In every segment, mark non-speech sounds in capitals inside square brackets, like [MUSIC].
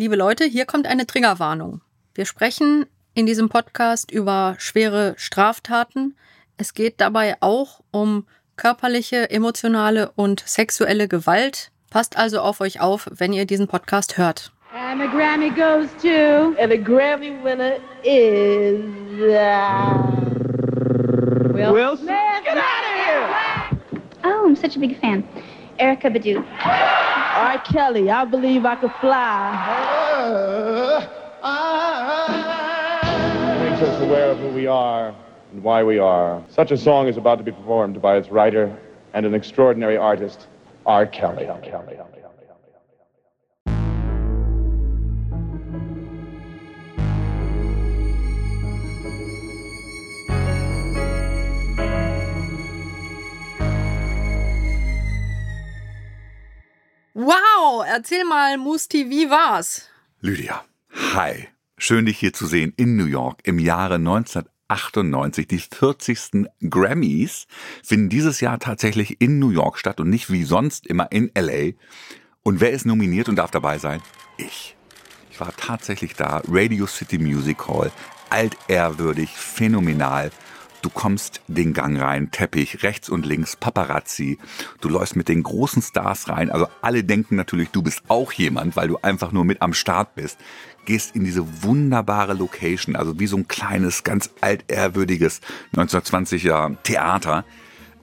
Liebe Leute, hier kommt eine Triggerwarnung. Wir sprechen in diesem Podcast über schwere Straftaten. Es geht dabei auch um körperliche, emotionale und sexuelle Gewalt. Passt also auf euch auf, wenn ihr diesen Podcast hört. And the Grammy goes to. And the Grammy winner is. Uh, Will, Will Smith. Get out of here! Oh, I'm such a big fan. Erica Badu. R. Kelly, I believe I could fly. makes us aware of who we are and why we are. Such a song is about to be performed by its writer and an extraordinary artist, R. Kelly. Wow, erzähl mal, Musti, wie war's? Lydia, hi. Schön, dich hier zu sehen in New York im Jahre 1998. Die 40. Grammys finden dieses Jahr tatsächlich in New York statt und nicht wie sonst immer in LA. Und wer ist nominiert und darf dabei sein? Ich. Ich war tatsächlich da. Radio City Music Hall. Altehrwürdig, phänomenal. Du kommst den Gang rein, Teppich, rechts und links, Paparazzi. Du läufst mit den großen Stars rein. Also alle denken natürlich, du bist auch jemand, weil du einfach nur mit am Start bist. Gehst in diese wunderbare Location, also wie so ein kleines, ganz altehrwürdiges 1920er Theater.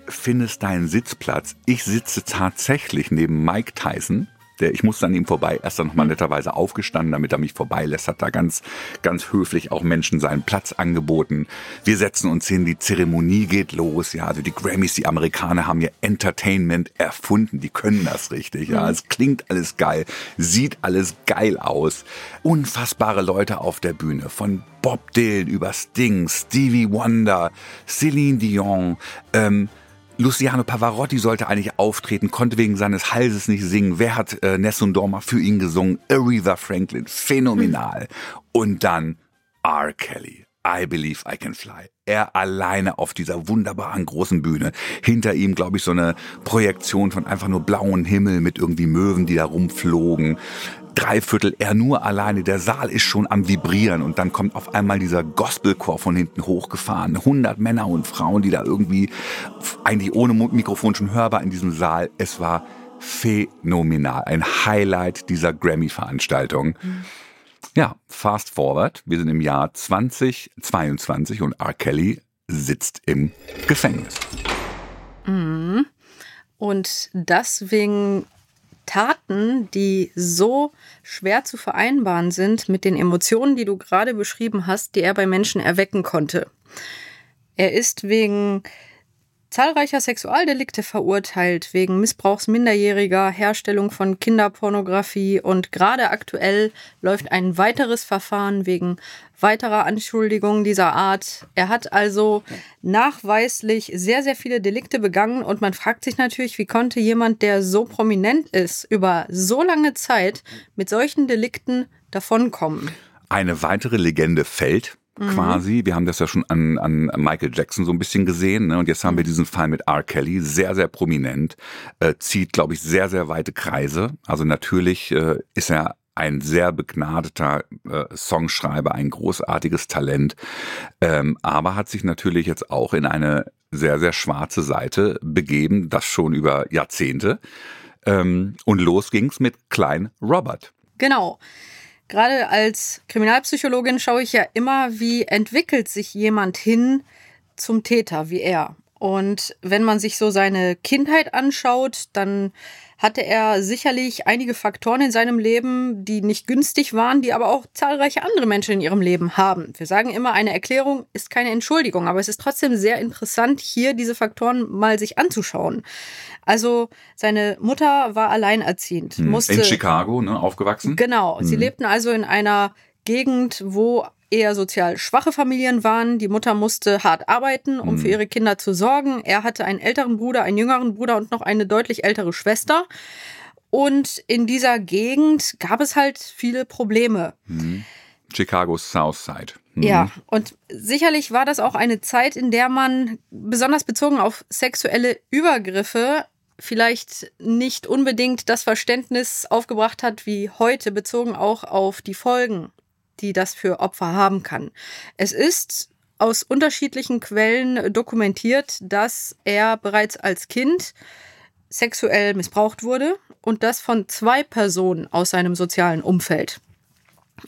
Findest deinen Sitzplatz. Ich sitze tatsächlich neben Mike Tyson. Der, ich musste an ihm vorbei, erst dann nochmal netterweise aufgestanden, damit er mich vorbeilässt, hat da ganz, ganz höflich auch Menschen seinen Platz angeboten. Wir setzen uns hin, die Zeremonie geht los, ja, also die Grammys, die Amerikaner haben ja Entertainment erfunden, die können das richtig, ja, es klingt alles geil, sieht alles geil aus. Unfassbare Leute auf der Bühne, von Bob Dylan über Sting, Stevie Wonder, Celine Dion, ähm, Luciano Pavarotti sollte eigentlich auftreten, konnte wegen seines Halses nicht singen. Wer hat äh, Nessun Dorma für ihn gesungen? Aretha Franklin, phänomenal. Und dann R. Kelly. I Believe I Can Fly. Er alleine auf dieser wunderbaren großen Bühne. Hinter ihm, glaube ich, so eine Projektion von einfach nur blauen Himmel mit irgendwie Möwen, die da rumflogen. Dreiviertel er nur alleine. Der Saal ist schon am Vibrieren und dann kommt auf einmal dieser Gospelchor von hinten hochgefahren. 100 Männer und Frauen, die da irgendwie eigentlich ohne Mikrofon schon hörbar in diesem Saal. Es war phänomenal. Ein Highlight dieser Grammy-Veranstaltung. Ja, fast forward. Wir sind im Jahr 2022 und R. Kelly sitzt im Gefängnis. Und das wegen Taten, die so schwer zu vereinbaren sind mit den Emotionen, die du gerade beschrieben hast, die er bei Menschen erwecken konnte. Er ist wegen zahlreicher Sexualdelikte verurteilt, wegen Missbrauchs Minderjähriger, Herstellung von Kinderpornografie und gerade aktuell läuft ein weiteres Verfahren wegen weiterer Anschuldigungen dieser Art. Er hat also nachweislich sehr, sehr viele Delikte begangen und man fragt sich natürlich, wie konnte jemand, der so prominent ist, über so lange Zeit mit solchen Delikten davonkommen? Eine weitere Legende fällt quasi. Wir haben das ja schon an, an Michael Jackson so ein bisschen gesehen. Ne? Und jetzt haben wir diesen Fall mit R. Kelly, sehr, sehr prominent, äh, zieht, glaube ich, sehr, sehr weite Kreise. Also natürlich äh, ist er ein sehr begnadeter äh, Songschreiber, ein großartiges Talent, ähm, aber hat sich natürlich jetzt auch in eine sehr, sehr schwarze Seite begeben, das schon über Jahrzehnte. Ähm, und los ging's mit Klein Robert. Genau. Gerade als Kriminalpsychologin schaue ich ja immer, wie entwickelt sich jemand hin zum Täter wie er. Und wenn man sich so seine Kindheit anschaut, dann hatte er sicherlich einige Faktoren in seinem Leben, die nicht günstig waren, die aber auch zahlreiche andere Menschen in ihrem Leben haben. Wir sagen immer, eine Erklärung ist keine Entschuldigung, aber es ist trotzdem sehr interessant, hier diese Faktoren mal sich anzuschauen. Also seine Mutter war alleinerziehend, musste In Chicago, ne, aufgewachsen. Genau. Sie lebten also in einer Gegend, wo eher sozial schwache Familien waren. Die Mutter musste hart arbeiten, um für ihre Kinder zu sorgen. Er hatte einen älteren Bruder, einen jüngeren Bruder und noch eine deutlich ältere Schwester. Und in dieser Gegend gab es halt viele Probleme. Chicago's South Side. Mhm. Ja, und sicherlich war das auch eine Zeit, in der man besonders bezogen auf sexuelle Übergriffe vielleicht nicht unbedingt das Verständnis aufgebracht hat wie heute, bezogen auch auf die Folgen, die das für Opfer haben kann. Es ist aus unterschiedlichen Quellen dokumentiert, dass er bereits als Kind sexuell missbraucht wurde und das von zwei Personen aus seinem sozialen Umfeld.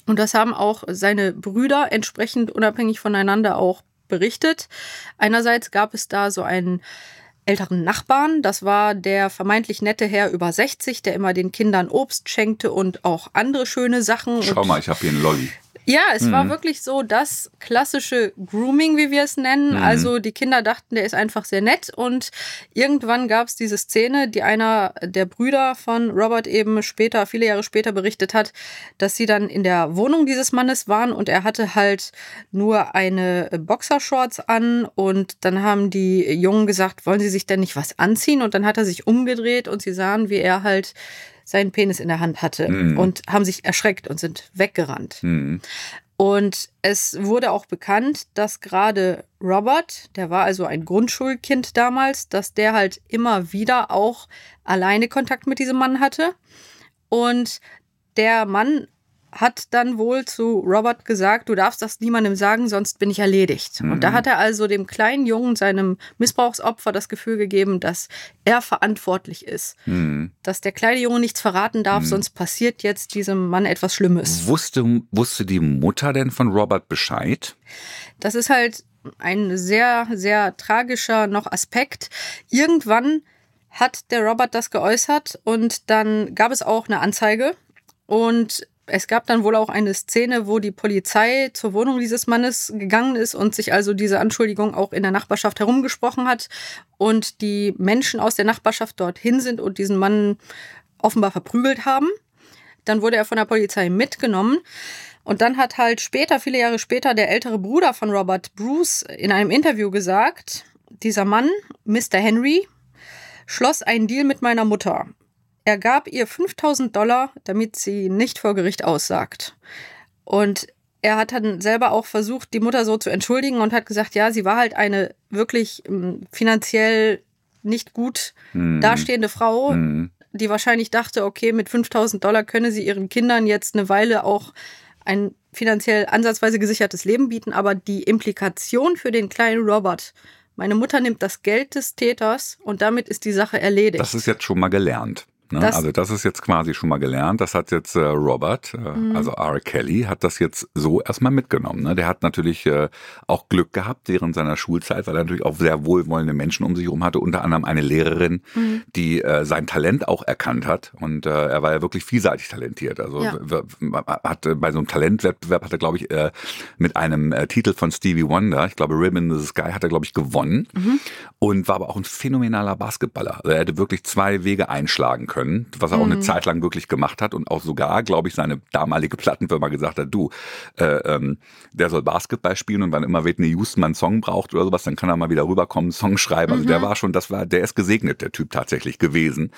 Und das haben auch seine Brüder entsprechend unabhängig voneinander auch berichtet. Einerseits gab es da so einen älteren Nachbarn, das war der vermeintlich nette Herr über 60, der immer den Kindern Obst schenkte und auch andere schöne Sachen. Schau und mal, ich habe hier einen Lolli. Ja, es war wirklich so das klassische Grooming, wie wir es nennen. Also die Kinder dachten, der ist einfach sehr nett. Und irgendwann gab es diese Szene, die einer der Brüder von Robert eben später, viele Jahre später berichtet hat, dass sie dann in der Wohnung dieses Mannes waren und er hatte halt nur eine Boxershorts an und dann haben die Jungen gesagt, wollen sie sich denn nicht was anziehen? Und dann hat er sich umgedreht und sie sahen, wie er halt seinen Penis in der Hand hatte und haben sich erschreckt und sind weggerannt. Und es wurde auch bekannt, dass gerade Robert, der war also ein Grundschulkind damals, dass der halt immer wieder auch alleine Kontakt mit diesem Mann hatte. Und der Mann hat dann wohl zu Robert gesagt, du darfst das niemandem sagen, sonst bin ich erledigt. Und da hat er also dem kleinen Jungen, seinem Missbrauchsopfer, das Gefühl gegeben, dass er verantwortlich ist. Dass der kleine Junge nichts verraten darf, sonst passiert jetzt diesem Mann etwas Schlimmes. Wusste, wusste die Mutter denn von Robert Bescheid? Das ist halt ein sehr, sehr tragischer noch Aspekt. Irgendwann hat der Robert das geäußert und dann gab es auch eine Anzeige und es gab dann wohl auch eine Szene, wo die Polizei zur Wohnung dieses Mannes gegangen ist und sich also diese Anschuldigung auch in der Nachbarschaft herumgesprochen hat und die Menschen aus der Nachbarschaft dorthin sind und diesen Mann offenbar verprügelt haben. Dann wurde er von der Polizei mitgenommen. Und dann hat halt später, viele Jahre später, der ältere Bruder von Robert Bruce in einem Interview gesagt, dieser Mann, Mr. Henry, schloss einen Deal mit meiner Mutter. Er gab ihr 5000 Dollar, damit sie nicht vor Gericht aussagt. Und er hat dann selber auch versucht, die Mutter so zu entschuldigen und hat gesagt, ja, sie war halt eine wirklich ähm, finanziell nicht gut dastehende Frau, die wahrscheinlich dachte, okay, mit 5000 Dollar könne sie ihren Kindern jetzt eine Weile auch ein finanziell ansatzweise gesichertes Leben bieten, aber die Implikation für den kleinen Robert, meine Mutter nimmt das Geld des Täters und damit ist die Sache erledigt. Das ist jetzt schon mal gelernt. Ne? Das- also das ist jetzt quasi schon mal gelernt. Das hat jetzt äh, Robert, äh, Mhm. also R. Kelly, hat das jetzt so erstmal mitgenommen. Ne? Der hat natürlich äh, auch Glück gehabt während seiner Schulzeit, weil er natürlich auch sehr wohlwollende Menschen um sich herum hatte. Unter anderem eine Lehrerin, Mhm. die äh, sein Talent auch erkannt hat. Und äh, er war ja wirklich vielseitig talentiert. Also Ja. w- w- hat äh, bei so einem Talentwettbewerb hat er, glaube ich, äh, mit einem äh, Titel von Stevie Wonder, ich glaube Ribbon in the Sky, hat er, glaube ich, gewonnen. Und war aber auch ein phänomenaler Basketballer. Also er hätte wirklich zwei Wege einschlagen können, was er auch eine Zeit lang wirklich gemacht hat und auch sogar, glaube ich, seine damalige Plattenfirma gesagt hat, du, äh, ähm, der soll Basketball spielen und wann immer Whitney Houston mal einen Song braucht oder sowas, dann kann er mal wieder rüberkommen, einen Song schreiben. Also der war schon, das war, der ist gesegnet, der Typ tatsächlich gewesen.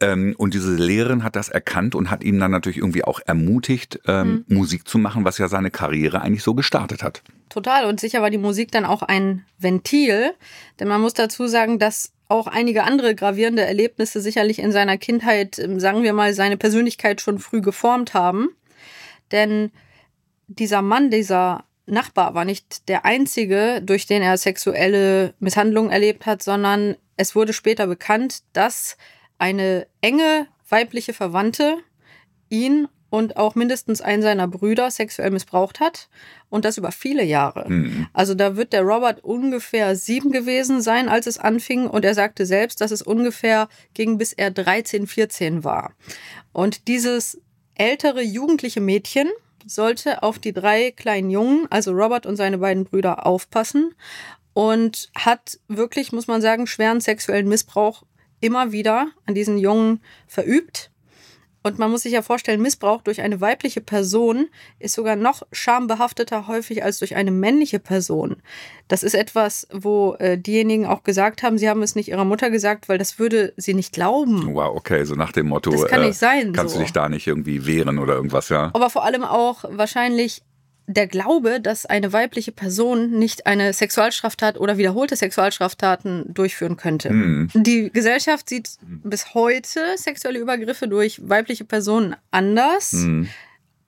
Ähm, und diese Lehrerin hat das erkannt und hat ihn dann natürlich irgendwie auch ermutigt, ähm, Musik zu machen, was ja seine Karriere eigentlich so gestartet hat. Total. Und sicher war die Musik dann auch ein Ventil. Denn man muss dazu sagen, dass auch einige andere gravierende Erlebnisse sicherlich in seiner Kindheit, ähm, sagen wir mal, seine Persönlichkeit schon früh geformt haben. Denn dieser Mann, dieser Nachbar war nicht der einzige, durch den er sexuelle Misshandlungen erlebt hat, sondern es wurde später bekannt, dass eine enge weibliche Verwandte ihn und auch mindestens einen seiner Brüder sexuell missbraucht hat und das über viele Jahre. Also da wird der Robert ungefähr sieben gewesen sein, als es anfing und er sagte selbst, dass es ungefähr ging, bis er 13, 14 war. Und dieses ältere jugendliche Mädchen sollte auf die drei kleinen Jungen, also Robert und seine beiden Brüder, aufpassen und hat wirklich, muss man sagen, schweren sexuellen Missbrauch immer wieder an diesen Jungen verübt. Und man muss sich ja vorstellen, Missbrauch durch eine weibliche Person ist sogar noch schambehafteter häufig als durch eine männliche Person. Das ist etwas, wo äh, diejenigen auch gesagt haben, sie haben es nicht ihrer Mutter gesagt, weil das würde sie nicht glauben. Wow, okay, so nach dem Motto, Das kann nicht sein, kannst so. du dich da nicht irgendwie wehren oder irgendwas, ja? Aber vor allem auch wahrscheinlich der Glaube, dass eine weibliche Person nicht eine Sexualstraftat oder wiederholte Sexualstraftaten durchführen könnte. Hm. Die Gesellschaft sieht bis heute sexuelle Übergriffe durch weibliche Personen anders. Hm.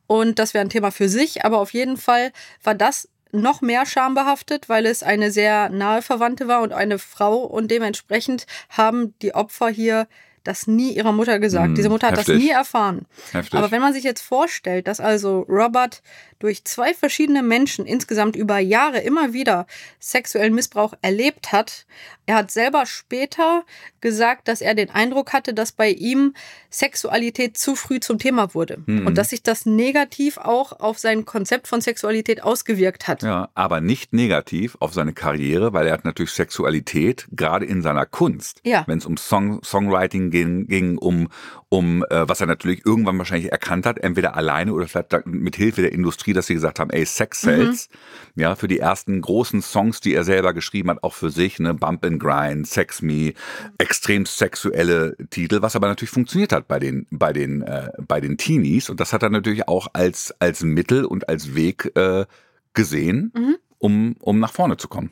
Und das wäre ein Thema für sich. Aber auf jeden Fall war das noch mehr schambehaftet, weil es eine sehr nahe Verwandte war und eine Frau. Und dementsprechend haben die Opfer hier das nie ihrer Mutter gesagt. Hm, Diese Mutter hat das heftig. nie erfahren. Heftig. Aber wenn man sich jetzt vorstellt, dass also Robert durch zwei verschiedene Menschen insgesamt über Jahre immer wieder sexuellen Missbrauch erlebt hat, er hat selber später gesagt, dass er den Eindruck hatte, dass bei ihm Sexualität zu früh zum Thema wurde Mhm. und dass sich das negativ auch auf sein Konzept von Sexualität ausgewirkt hat. Ja, aber nicht negativ auf seine Karriere, weil er hat natürlich Sexualität, gerade in seiner Kunst. Ja. Wenn es um Song, Songwriting ging, ging um, um äh, was er natürlich irgendwann wahrscheinlich erkannt hat, entweder alleine oder vielleicht mit Hilfe der Industrie, dass sie gesagt haben, ey, Sex sells. Ja, für die ersten großen Songs, die er selber geschrieben hat, auch für sich, ne, Bump and Grind, Sex Me, extrem sexuelle Titel, was aber natürlich funktioniert hat bei den, bei den, äh, bei den Teenies. Und das hat er natürlich auch als, als Mittel und als Weg äh, gesehen, um, um nach vorne zu kommen.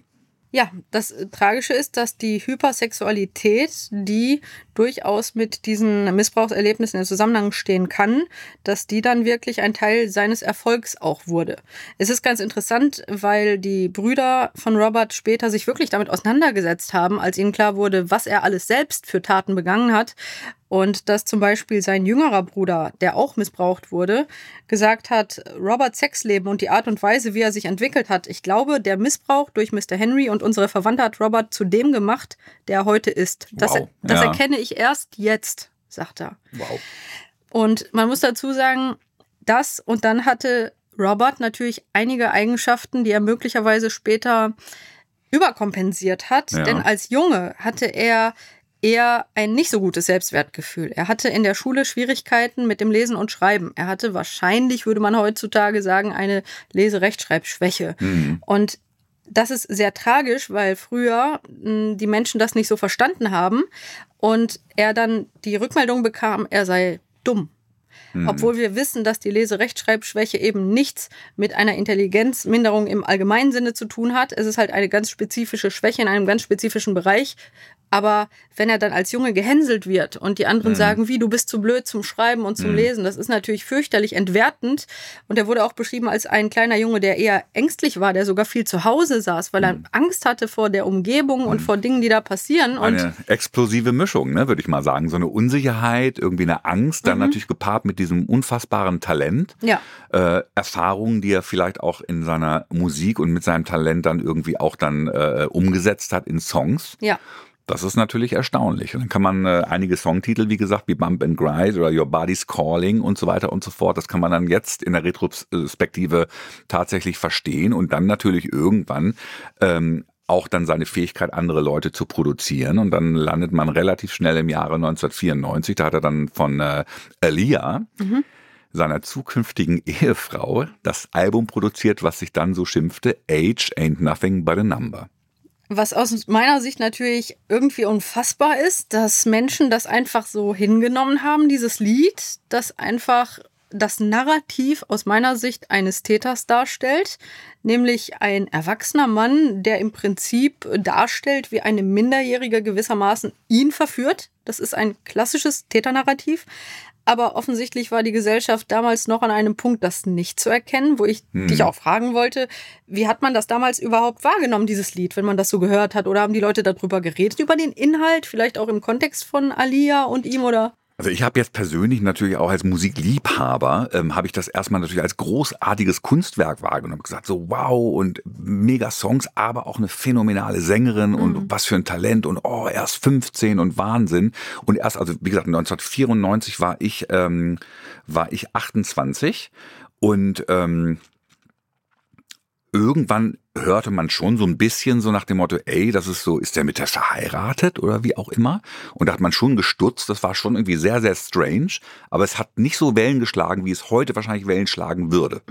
Ja, das äh, Tragische ist, dass die Hypersexualität, die durchaus mit diesen Missbrauchserlebnissen in Zusammenhang stehen kann, dass die dann wirklich ein Teil seines Erfolgs auch wurde. Es ist ganz interessant, weil die Brüder von Robert später sich wirklich damit auseinandergesetzt haben, als ihnen klar wurde, was er alles selbst für Taten begangen hat. Und dass zum Beispiel sein jüngerer Bruder, der auch missbraucht wurde, gesagt hat, Roberts Sexleben und die Art und Weise, wie er sich entwickelt hat, ich glaube, der Missbrauch durch Mr. Henry und unsere Verwandte hat Robert zu dem gemacht, der er heute ist. Das, Wow, das ja. erkenne ich erst jetzt, sagt er. Wow. Und man muss dazu sagen, das und dann hatte Robert natürlich einige Eigenschaften, die er möglicherweise später überkompensiert hat. Ja. Denn als Junge hatte er eher ein nicht so gutes Selbstwertgefühl. Er hatte in der Schule Schwierigkeiten mit dem Lesen und Schreiben. Er hatte wahrscheinlich, würde man heutzutage sagen, eine Leserechtschreibschwäche. Mhm. Und das ist sehr tragisch, weil früher mh, die Menschen das nicht so verstanden haben und er dann die Rückmeldung bekam, er sei dumm. Obwohl wir wissen, dass die Leserechtschreibschwäche eben nichts mit einer Intelligenzminderung im allgemeinen Sinne zu tun hat. Es ist halt eine ganz spezifische Schwäche in einem ganz spezifischen Bereich. Aber wenn er dann als Junge gehänselt wird und die anderen sagen, wie, du bist zu blöd zum Schreiben und zum Lesen, das ist natürlich fürchterlich entwertend. Und er wurde auch beschrieben als ein kleiner Junge, der eher ängstlich war, der sogar viel zu Hause saß, weil er Angst hatte vor der Umgebung und vor Dingen, die da passieren. Und Eine explosive Mischung, ne, würde ich mal sagen. So eine Unsicherheit, irgendwie eine Angst, dann natürlich gepaart mit diesem unfassbaren Talent. ja. Äh, Erfahrungen, die er vielleicht auch in seiner Musik und mit seinem Talent dann irgendwie auch dann äh, umgesetzt hat in Songs. Ja. Das ist natürlich erstaunlich. Und dann kann man äh, einige Songtitel, wie gesagt, wie Bump and Grind oder Your Body's Calling und so weiter und so fort, das kann man dann jetzt in der Retrospektive tatsächlich verstehen und dann natürlich irgendwann ähm, auch dann seine Fähigkeit, andere Leute zu produzieren. Und dann landet man relativ schnell im Jahre 1994. Da hat er dann von äh, Aaliyah, seiner zukünftigen [LAUGHS] Ehefrau, das Album produziert, was sich dann so schimpfte, Age ain't nothing but a number. Was aus meiner Sicht natürlich irgendwie unfassbar ist, dass Menschen das einfach so hingenommen haben, dieses Lied, das einfach das Narrativ aus meiner Sicht eines Täters darstellt, nämlich ein erwachsener Mann, der im Prinzip darstellt, wie eine Minderjährige gewissermaßen ihn verführt. Das ist ein klassisches Täternarrativ. Aber offensichtlich war die Gesellschaft damals noch an einem Punkt, das nicht zu erkennen, wo ich dich auch fragen wollte, wie hat man das damals überhaupt wahrgenommen, dieses Lied, wenn man das so gehört hat? Oder haben die Leute darüber geredet, über den Inhalt, vielleicht auch im Kontext von Alia und ihm oder? Also ich habe jetzt persönlich natürlich auch als Musikliebhaber, ähm, habe ich das erstmal natürlich als großartiges Kunstwerk wahrgenommen. gesagt, so wow und mega Songs, aber auch eine phänomenale Sängerin und was für ein Talent und oh, erst 15 und Wahnsinn. Und erst, also wie gesagt, 1994 war ich, ähm, war ich 28 und ähm, irgendwann hörte man schon so ein bisschen so nach dem Motto, ey, das ist so, ist der mit der verheiratet oder wie auch immer? Und da hat man schon gestutzt, das war schon irgendwie sehr, sehr strange, aber es hat nicht so Wellen geschlagen, wie es heute wahrscheinlich Wellen schlagen würde.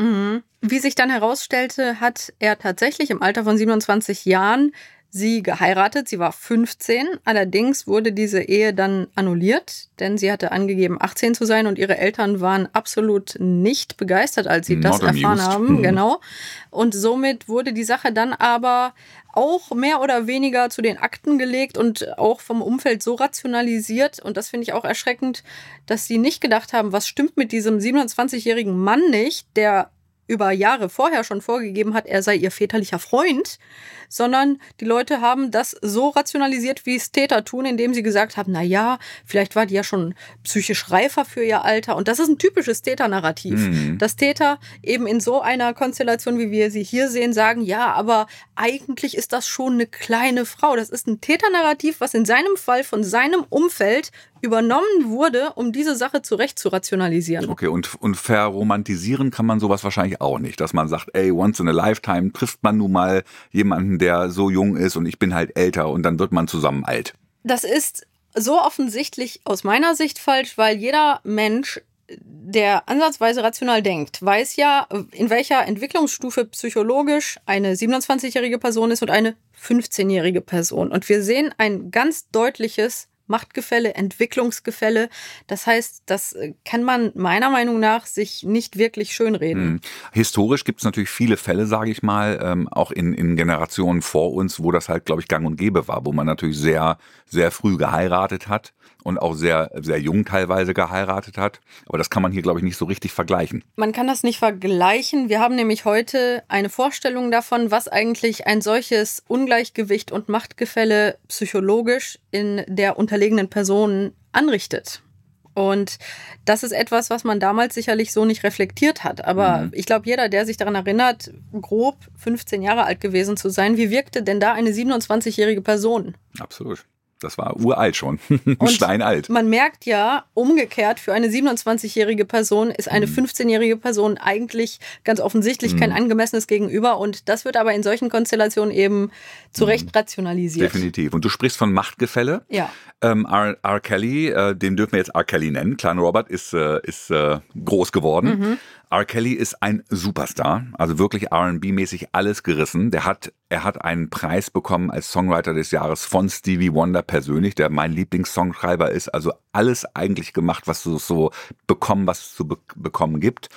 Wie sich dann herausstellte, hat er tatsächlich im Alter von 27 Jahren sie geheiratet. Sie war 15. Allerdings wurde diese Ehe dann annulliert, denn sie hatte angegeben, 18 zu sein und ihre Eltern waren absolut nicht begeistert, als sie das Not erfahren amused. haben. Mhm. Genau. Und somit wurde die Sache dann aber auch mehr oder weniger zu den Akten gelegt und auch vom Umfeld so rationalisiert. Und das finde ich auch erschreckend, dass sie nicht gedacht haben, was stimmt mit diesem 27-jährigen Mann nicht, der über Jahre vorher schon vorgegeben hat, er sei ihr väterlicher Freund, sondern die Leute haben das so rationalisiert, wie es Täter tun, indem sie gesagt haben, na ja, vielleicht war die ja schon psychisch reifer für ihr Alter. Und das ist ein typisches Täternarrativ, Mhm. dass Täter eben in so einer Konstellation, wie wir sie hier sehen, sagen, ja, aber eigentlich ist das schon eine kleine Frau. Das ist ein Täternarrativ, was in seinem Fall von seinem Umfeld übernommen wurde, um diese Sache zurecht zu rationalisieren. Okay, und, und verromantisieren kann man sowas wahrscheinlich auch nicht, dass man sagt, ey, once in a lifetime trifft man nun mal jemanden, der so jung ist und ich bin halt älter und dann wird man zusammen alt. Das ist so offensichtlich aus meiner Sicht falsch, weil jeder Mensch, der ansatzweise rational denkt, weiß ja, in welcher Entwicklungsstufe psychologisch eine 27-jährige Person ist und eine 15-jährige Person. Und wir sehen ein ganz deutliches Machtgefälle, Entwicklungsgefälle. Das heißt, das äh, kann man meiner Meinung nach sich nicht wirklich schönreden. Hm. Historisch gibt es natürlich viele Fälle, sage ich mal, ähm, auch in, in Generationen vor uns, wo das halt, glaube ich, gang und gäbe war, wo man natürlich sehr, sehr früh geheiratet hat und auch sehr, sehr jung teilweise geheiratet hat. Aber das kann man hier, glaube ich, nicht so richtig vergleichen. Man kann das nicht vergleichen. Wir haben nämlich heute eine Vorstellung davon, was eigentlich ein solches Ungleichgewicht und Machtgefälle psychologisch in der unterlegenen Person anrichtet. Und das ist etwas, was man damals sicherlich so nicht reflektiert hat. Aber Mhm. ich glaube, jeder, der sich daran erinnert, grob 15 Jahre alt gewesen zu sein, wie wirkte denn da eine 27-jährige Person? Absolut. Das war uralt schon. [LAUGHS] Und Steinalt. Man merkt ja, umgekehrt, für eine 27-jährige Person ist eine Mhm. 15-jährige Person eigentlich ganz offensichtlich kein angemessenes Gegenüber. Und das wird aber in solchen Konstellationen eben zu Recht rationalisiert. Mhm. Definitiv. Und du sprichst von Machtgefälle. Ja. Ähm, R. R. Kelly, äh, den dürfen wir jetzt R. Kelly nennen. Kleiner Robert ist, äh, ist äh, groß geworden. R. Kelly ist ein Superstar, also wirklich R&B-mäßig alles gerissen. Der hat, er hat einen Preis bekommen als Songwriter des Jahres von Stevie Wonder persönlich, der mein Lieblingssongschreiber ist. Also alles eigentlich gemacht, was du so bekommen, was es zu be bekommen gibt.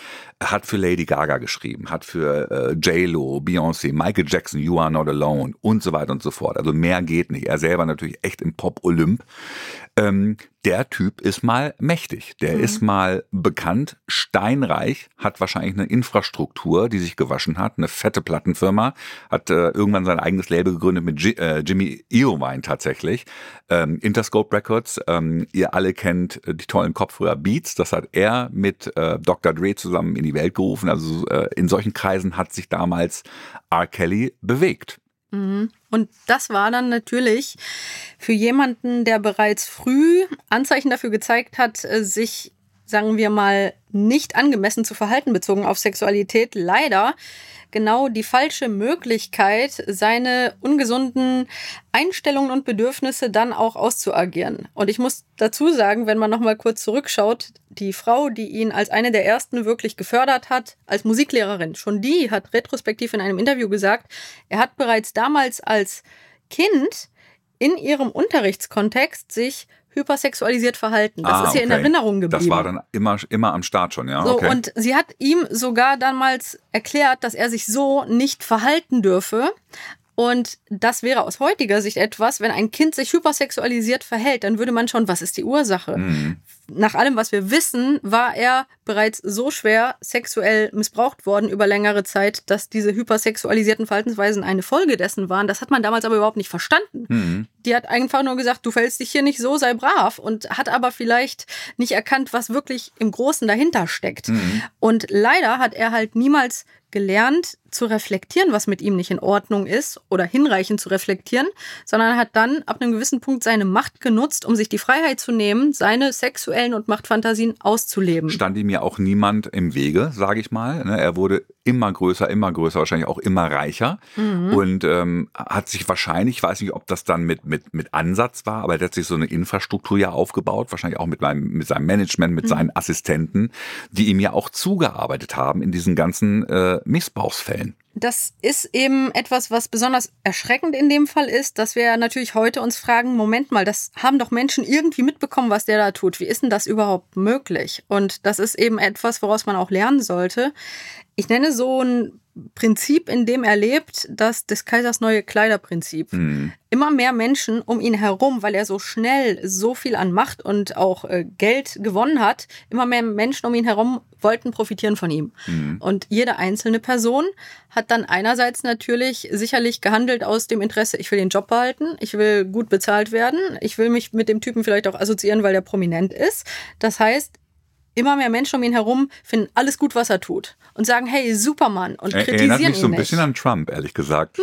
Hat für Lady Gaga geschrieben, hat für äh, J-Lo, Beyoncé, Michael Jackson, You Are Not Alone und so weiter und so fort. Also mehr geht nicht. Er selber natürlich echt im Pop-Olymp. Ähm, der Typ ist mal mächtig. Der ist mal bekannt, steinreich, hat wahrscheinlich eine Infrastruktur, die sich gewaschen hat, eine fette Plattenfirma, hat äh, irgendwann sein eigenes Label gegründet mit Ji äh, Jimmy Iovine tatsächlich. Ähm, Interscope Records, ähm, ihr alle kennt äh, die tollen Kopfhörer Beats, das hat er mit äh, Dr. Dre zusammen in die Welt gerufen. Also äh, in solchen Kreisen hat sich damals R. Kelly bewegt. Mhm. Und das war dann natürlich für jemanden, der bereits früh Anzeichen dafür gezeigt hat, äh, sich, sagen wir mal, nicht angemessen zu verhalten bezogen auf Sexualität, leider genau die falsche Möglichkeit, seine ungesunden Einstellungen und Bedürfnisse dann auch auszuagieren. Und ich muss dazu sagen, wenn man noch mal kurz zurückschaut, die Frau, die ihn als eine der ersten wirklich gefördert hat, als Musiklehrerin, schon die hat retrospektiv in einem Interview gesagt, er hat bereits damals als Kind in ihrem Unterrichtskontext sich hypersexualisiert verhalten. Das Ah, ist in okay. Erinnerung geblieben. Das war dann immer, immer am Start schon, ja. So, okay. und sie hat ihm sogar damals erklärt, dass er sich so nicht verhalten dürfe. Und das wäre aus heutiger Sicht etwas, wenn ein Kind sich hypersexualisiert verhält, dann würde man schon, was ist die Ursache? Mhm. Nach allem, was wir wissen, war er bereits so schwer sexuell missbraucht worden über längere Zeit, dass diese hypersexualisierten Verhaltensweisen eine Folge dessen waren. Das hat man damals aber überhaupt nicht verstanden. Mhm. Die hat einfach nur gesagt, du fällst dich hier nicht so, sei brav und hat aber vielleicht nicht erkannt, was wirklich im Großen dahinter steckt. Mhm. Und leider hat er halt niemals gelernt zu reflektieren, was mit ihm nicht in Ordnung ist oder hinreichend zu reflektieren, sondern hat dann ab einem gewissen Punkt seine Macht genutzt, um sich die Freiheit zu nehmen, seine sexuellen und Machtfantasien auszuleben. stand ihm ja auch niemand im Wege, sage ich mal. Ne? Er wurde immer größer, immer größer, wahrscheinlich auch immer reicher Mhm. und ähm, hat sich wahrscheinlich, ich weiß nicht, ob das dann mit, mit, mit Ansatz war, aber er hat sich so eine Infrastruktur ja aufgebaut, wahrscheinlich auch mit, meinem, mit seinem Management, mit Mhm. seinen Assistenten, die ihm ja auch zugearbeitet haben in diesen ganzen äh, Missbrauchsfällen. das ist eben etwas, was besonders erschreckend in dem Fall ist, dass wir natürlich heute uns fragen, Moment mal, das haben doch Menschen irgendwie mitbekommen, was der da tut. Wie ist denn das überhaupt möglich? Und das ist eben etwas, woraus man auch lernen sollte. Ich nenne so ein Prinzip, in dem er lebt, das des Kaisers neue Kleiderprinzip. Mhm. Immer mehr Menschen um ihn herum, weil er so schnell so viel an Macht und auch äh, Geld gewonnen hat, immer mehr Menschen um ihn herum wollten profitieren von ihm. Mhm. Und jede einzelne Person hat dann einerseits natürlich sicherlich gehandelt aus dem Interesse, ich will den Job behalten, ich will gut bezahlt werden, ich will mich mit dem Typen vielleicht auch assoziieren, weil der prominent ist. Das heißt, immer mehr Menschen um ihn herum finden alles gut, was er tut und sagen, hey, Supermann und Er- kritisieren Erinnert mich so ihn ein bisschen nicht. an Trump, ehrlich gesagt.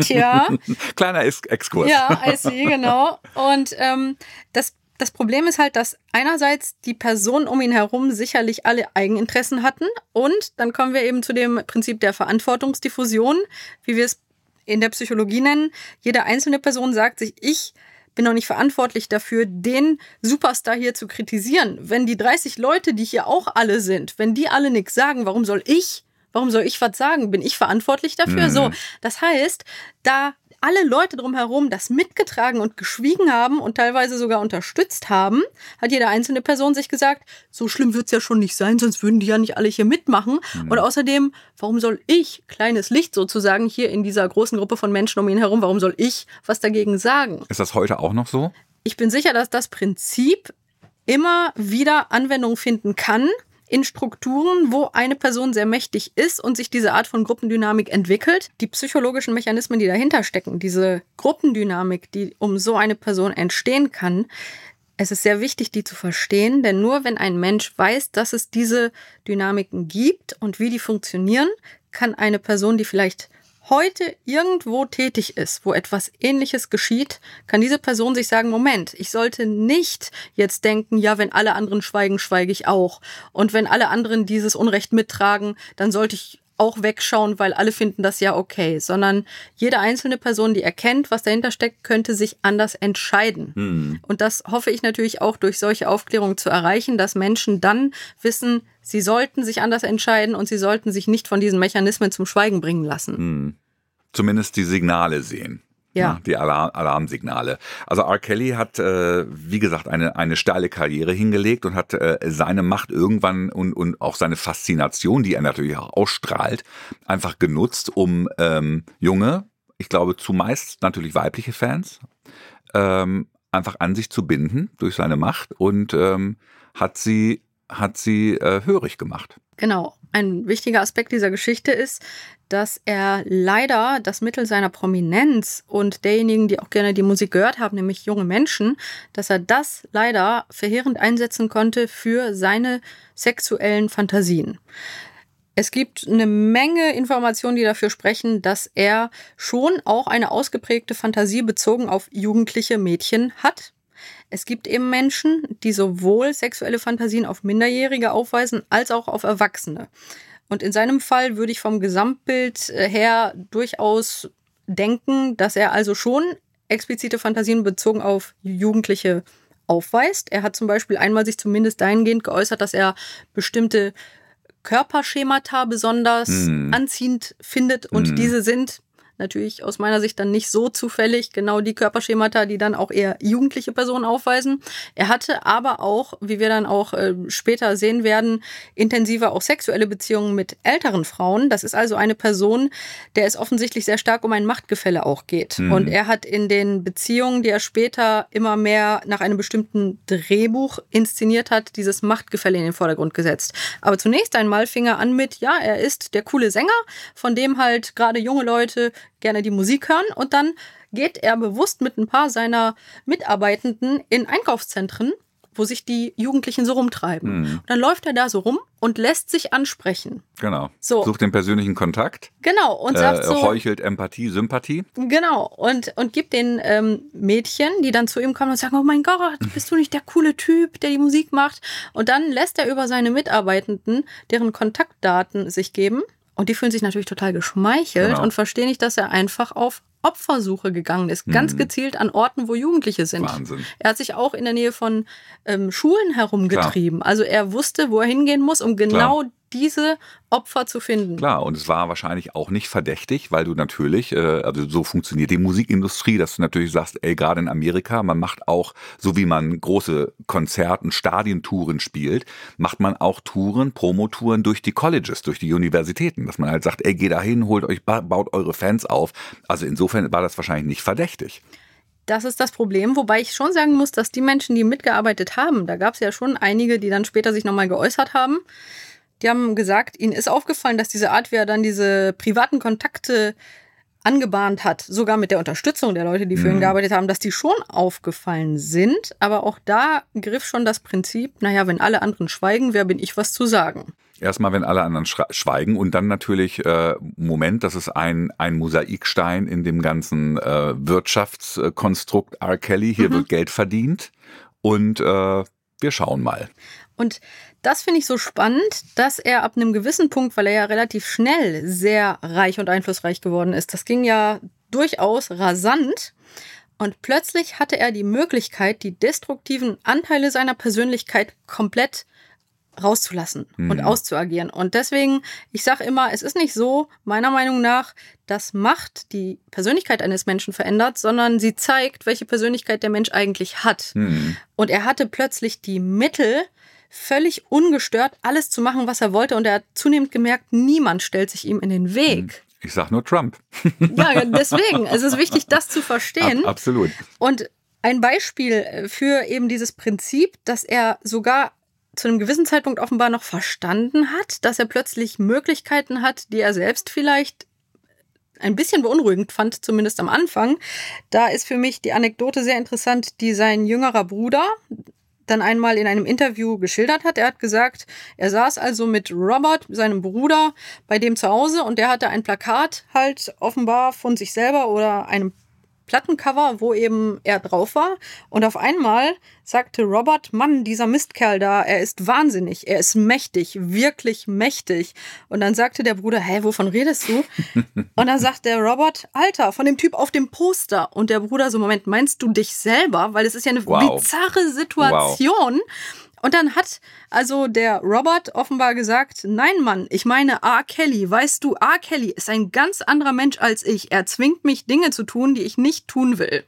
Tja, [LAUGHS] Kleiner Ex Exkurs. ja, I see, genau. Und ähm, das, das Problem ist halt, dass einerseits die Personen um ihn herum sicherlich alle Eigeninteressen hatten und dann kommen wir eben zu dem Prinzip der Verantwortungsdiffusion, wie wir es in der Psychologie nennen. Jede einzelne Person sagt sich, ich bin doch nicht verantwortlich dafür, den Superstar hier zu kritisieren. Wenn die 30 Leute, die hier auch alle sind, wenn die alle nichts sagen, warum soll ich, warum soll ich was sagen? Bin ich verantwortlich dafür? Mhm. So, das heißt, da alle Leute drumherum das mitgetragen und geschwiegen haben und teilweise sogar unterstützt haben, hat jede einzelne Person sich gesagt, so schlimm wird's ja schon nicht sein, sonst würden die ja nicht alle hier mitmachen. Und außerdem, warum soll ich, kleines Licht sozusagen, hier in dieser großen Gruppe von Menschen um ihn herum, warum soll ich was dagegen sagen? Ist das heute auch noch so? Ich bin sicher, dass das Prinzip immer wieder Anwendung finden kann in Strukturen, wo eine Person sehr mächtig ist und sich diese Art von Gruppendynamik entwickelt. Die psychologischen Mechanismen, die dahinter stecken, diese Gruppendynamik, die um so eine Person entstehen kann, es ist sehr wichtig, die zu verstehen, denn nur wenn ein Mensch weiß, dass es diese Dynamiken gibt und wie die funktionieren, kann eine Person, die vielleicht heute irgendwo tätig ist, wo etwas Ähnliches geschieht, kann diese Person sich sagen, Moment, ich sollte nicht jetzt denken, ja, wenn alle anderen schweigen, schweige ich auch. Und wenn alle anderen dieses Unrecht mittragen, dann sollte ich auch wegschauen, weil alle finden das ja okay, sondern jede einzelne Person, die erkennt, was dahinter steckt, könnte sich anders entscheiden. Und das hoffe ich natürlich auch durch solche Aufklärung zu erreichen, dass Menschen dann wissen, sie sollten sich anders entscheiden und sie sollten sich nicht von diesen Mechanismen zum Schweigen bringen lassen. Zumindest die Signale sehen. Ja. Die Alarm Alarmsignale. Also R. Kelly hat, äh, wie gesagt, eine, eine steile Karriere hingelegt und hat äh, seine Macht irgendwann und, und auch seine Faszination, die er natürlich auch ausstrahlt, einfach genutzt, um ähm, junge, ich glaube zumeist natürlich weibliche Fans, ähm, einfach an sich zu binden durch seine Macht und ähm, hat sie, hat sie äh, hörig gemacht. Genau. Ein wichtiger Aspekt dieser Geschichte ist, dass er leider das Mittel seiner Prominenz und derjenigen, die auch gerne die Musik gehört haben, nämlich junge Menschen, dass er das leider verheerend einsetzen konnte für seine sexuellen Fantasien. Es gibt eine Menge Informationen, die dafür sprechen, dass er schon auch eine ausgeprägte Fantasie bezogen auf jugendliche Mädchen hat. Es gibt eben Menschen, die sowohl sexuelle Fantasien auf Minderjährige aufweisen, als auch auf Erwachsene. Und in seinem Fall würde ich vom Gesamtbild äh, her durchaus denken, dass er also schon explizite Fantasien bezogen auf Jugendliche aufweist. Er hat zum Beispiel einmal sich zumindest dahingehend geäußert, dass er bestimmte Körperschemata besonders Mhm. anziehend findet und Mhm. diese sind natürlich aus meiner Sicht dann nicht so zufällig genau die Körperschemata, die dann auch eher jugendliche Personen aufweisen. Er hatte aber auch, wie wir dann auch äh, später sehen werden, intensiver auch sexuelle Beziehungen mit älteren Frauen. Das ist also eine Person, der es offensichtlich sehr stark um ein Machtgefälle auch geht. Mhm. Und er hat in den Beziehungen, die er später immer mehr nach einem bestimmten Drehbuch inszeniert hat, dieses Machtgefälle in den Vordergrund gesetzt. Aber zunächst einmal fing er an mit, ja, er ist der coole Sänger, von dem halt gerade junge Leute gerne die Musik hören und dann geht er bewusst mit ein paar seiner Mitarbeitenden in Einkaufszentren, wo sich die Jugendlichen so rumtreiben. Mhm. Und dann läuft er da so rum und lässt sich ansprechen. Genau. So. Sucht den persönlichen Kontakt, Genau, und sagt äh, so, heuchelt Empathie, Sympathie. Genau, und, und gibt den ähm, Mädchen, die dann zu ihm kommen und sagen, oh mein Gott, bist du nicht der coole Typ, der die Musik macht? Und dann lässt er über seine Mitarbeitenden deren Kontaktdaten sich geben. Und die fühlen sich natürlich total geschmeichelt Genau. und verstehen nicht, dass er einfach auf Opfersuche gegangen ist. Ganz gezielt an Orten, wo Jugendliche sind. Mhm. Wahnsinn. Er hat sich auch in der Nähe von ähm, Schulen herumgetrieben. Also er wusste, wo er hingehen muss, um genau diese Opfer zu finden. Klar, und es war wahrscheinlich auch nicht verdächtig, weil du natürlich, äh, also so funktioniert die Musikindustrie, dass du natürlich sagst, ey, gerade in Amerika, man macht auch, so wie man große Konzerten, Stadientouren spielt, macht man auch Touren, Promotouren durch die Colleges, durch die Universitäten, dass man halt sagt, ey, geht dahin, holt euch, baut eure Fans auf. Also insofern war das wahrscheinlich nicht verdächtig. Das ist das Problem, wobei ich schon sagen muss, dass die Menschen, die mitgearbeitet haben, da gab es ja schon einige, die dann später sich nochmal geäußert haben, die haben gesagt, ihnen ist aufgefallen, dass diese Art, wie er dann diese privaten Kontakte angebahnt hat, sogar mit der Unterstützung der Leute, die für ihn Mhm. gearbeitet haben, dass die schon aufgefallen sind. Aber auch da griff schon das Prinzip, naja, wenn alle anderen schweigen, wer bin ich, was zu sagen? Erstmal, wenn alle anderen schweigen und dann natürlich, äh, Moment, das ist ein, ein Mosaikstein in dem ganzen äh, Wirtschaftskonstrukt R. Kelly. Hier wird Geld verdient und äh, wir schauen mal. Und das finde ich so spannend, dass er ab einem gewissen Punkt, weil er ja relativ schnell sehr reich und einflussreich geworden ist, das ging ja durchaus rasant. Und plötzlich hatte er die Möglichkeit, die destruktiven Anteile seiner Persönlichkeit komplett rauszulassen und Mhm. auszuagieren. Und deswegen, ich sage immer, es ist nicht so, meiner Meinung nach, dass Macht die Persönlichkeit eines Menschen verändert, sondern sie zeigt, welche Persönlichkeit der Mensch eigentlich hat. Hm. Und er hatte plötzlich die Mittel, völlig ungestört alles zu machen, was er wollte. Und er hat zunehmend gemerkt, niemand stellt sich ihm in den Weg. Ich sag nur Trump. [LAUGHS] Ja, deswegen. Es ist wichtig, das zu verstehen. Ab, absolut. Und ein Beispiel für eben dieses Prinzip, dass er sogar zu einem gewissen Zeitpunkt offenbar noch verstanden hat, dass er plötzlich Möglichkeiten hat, die er selbst vielleicht ein bisschen beunruhigend fand, zumindest am Anfang. Da ist für mich die Anekdote sehr interessant, die sein jüngerer Bruder dann einmal in einem Interview geschildert hat. Er hat gesagt, er saß also mit Robert, seinem Bruder, bei dem zu Hause und der hatte ein Plakat halt offenbar von sich selber oder einem Plattencover, wo eben er drauf war. Und auf einmal sagte Robert, Mann, dieser Mistkerl da, er ist wahnsinnig, er ist mächtig, wirklich mächtig. Und dann sagte der Bruder, hä, wovon redest du? [LAUGHS] Und dann sagt der Robert, Alter, von dem Typ auf dem Poster. Und der Bruder so, Moment, meinst du dich selber? Weil es ist ja eine Wow. bizarre Situation. Und dann hat also der Robert offenbar gesagt, nein, Mann, ich meine R. Kelly. Weißt du, R. Kelly ist ein ganz anderer Mensch als ich. Er zwingt mich, Dinge zu tun, die ich nicht tun will.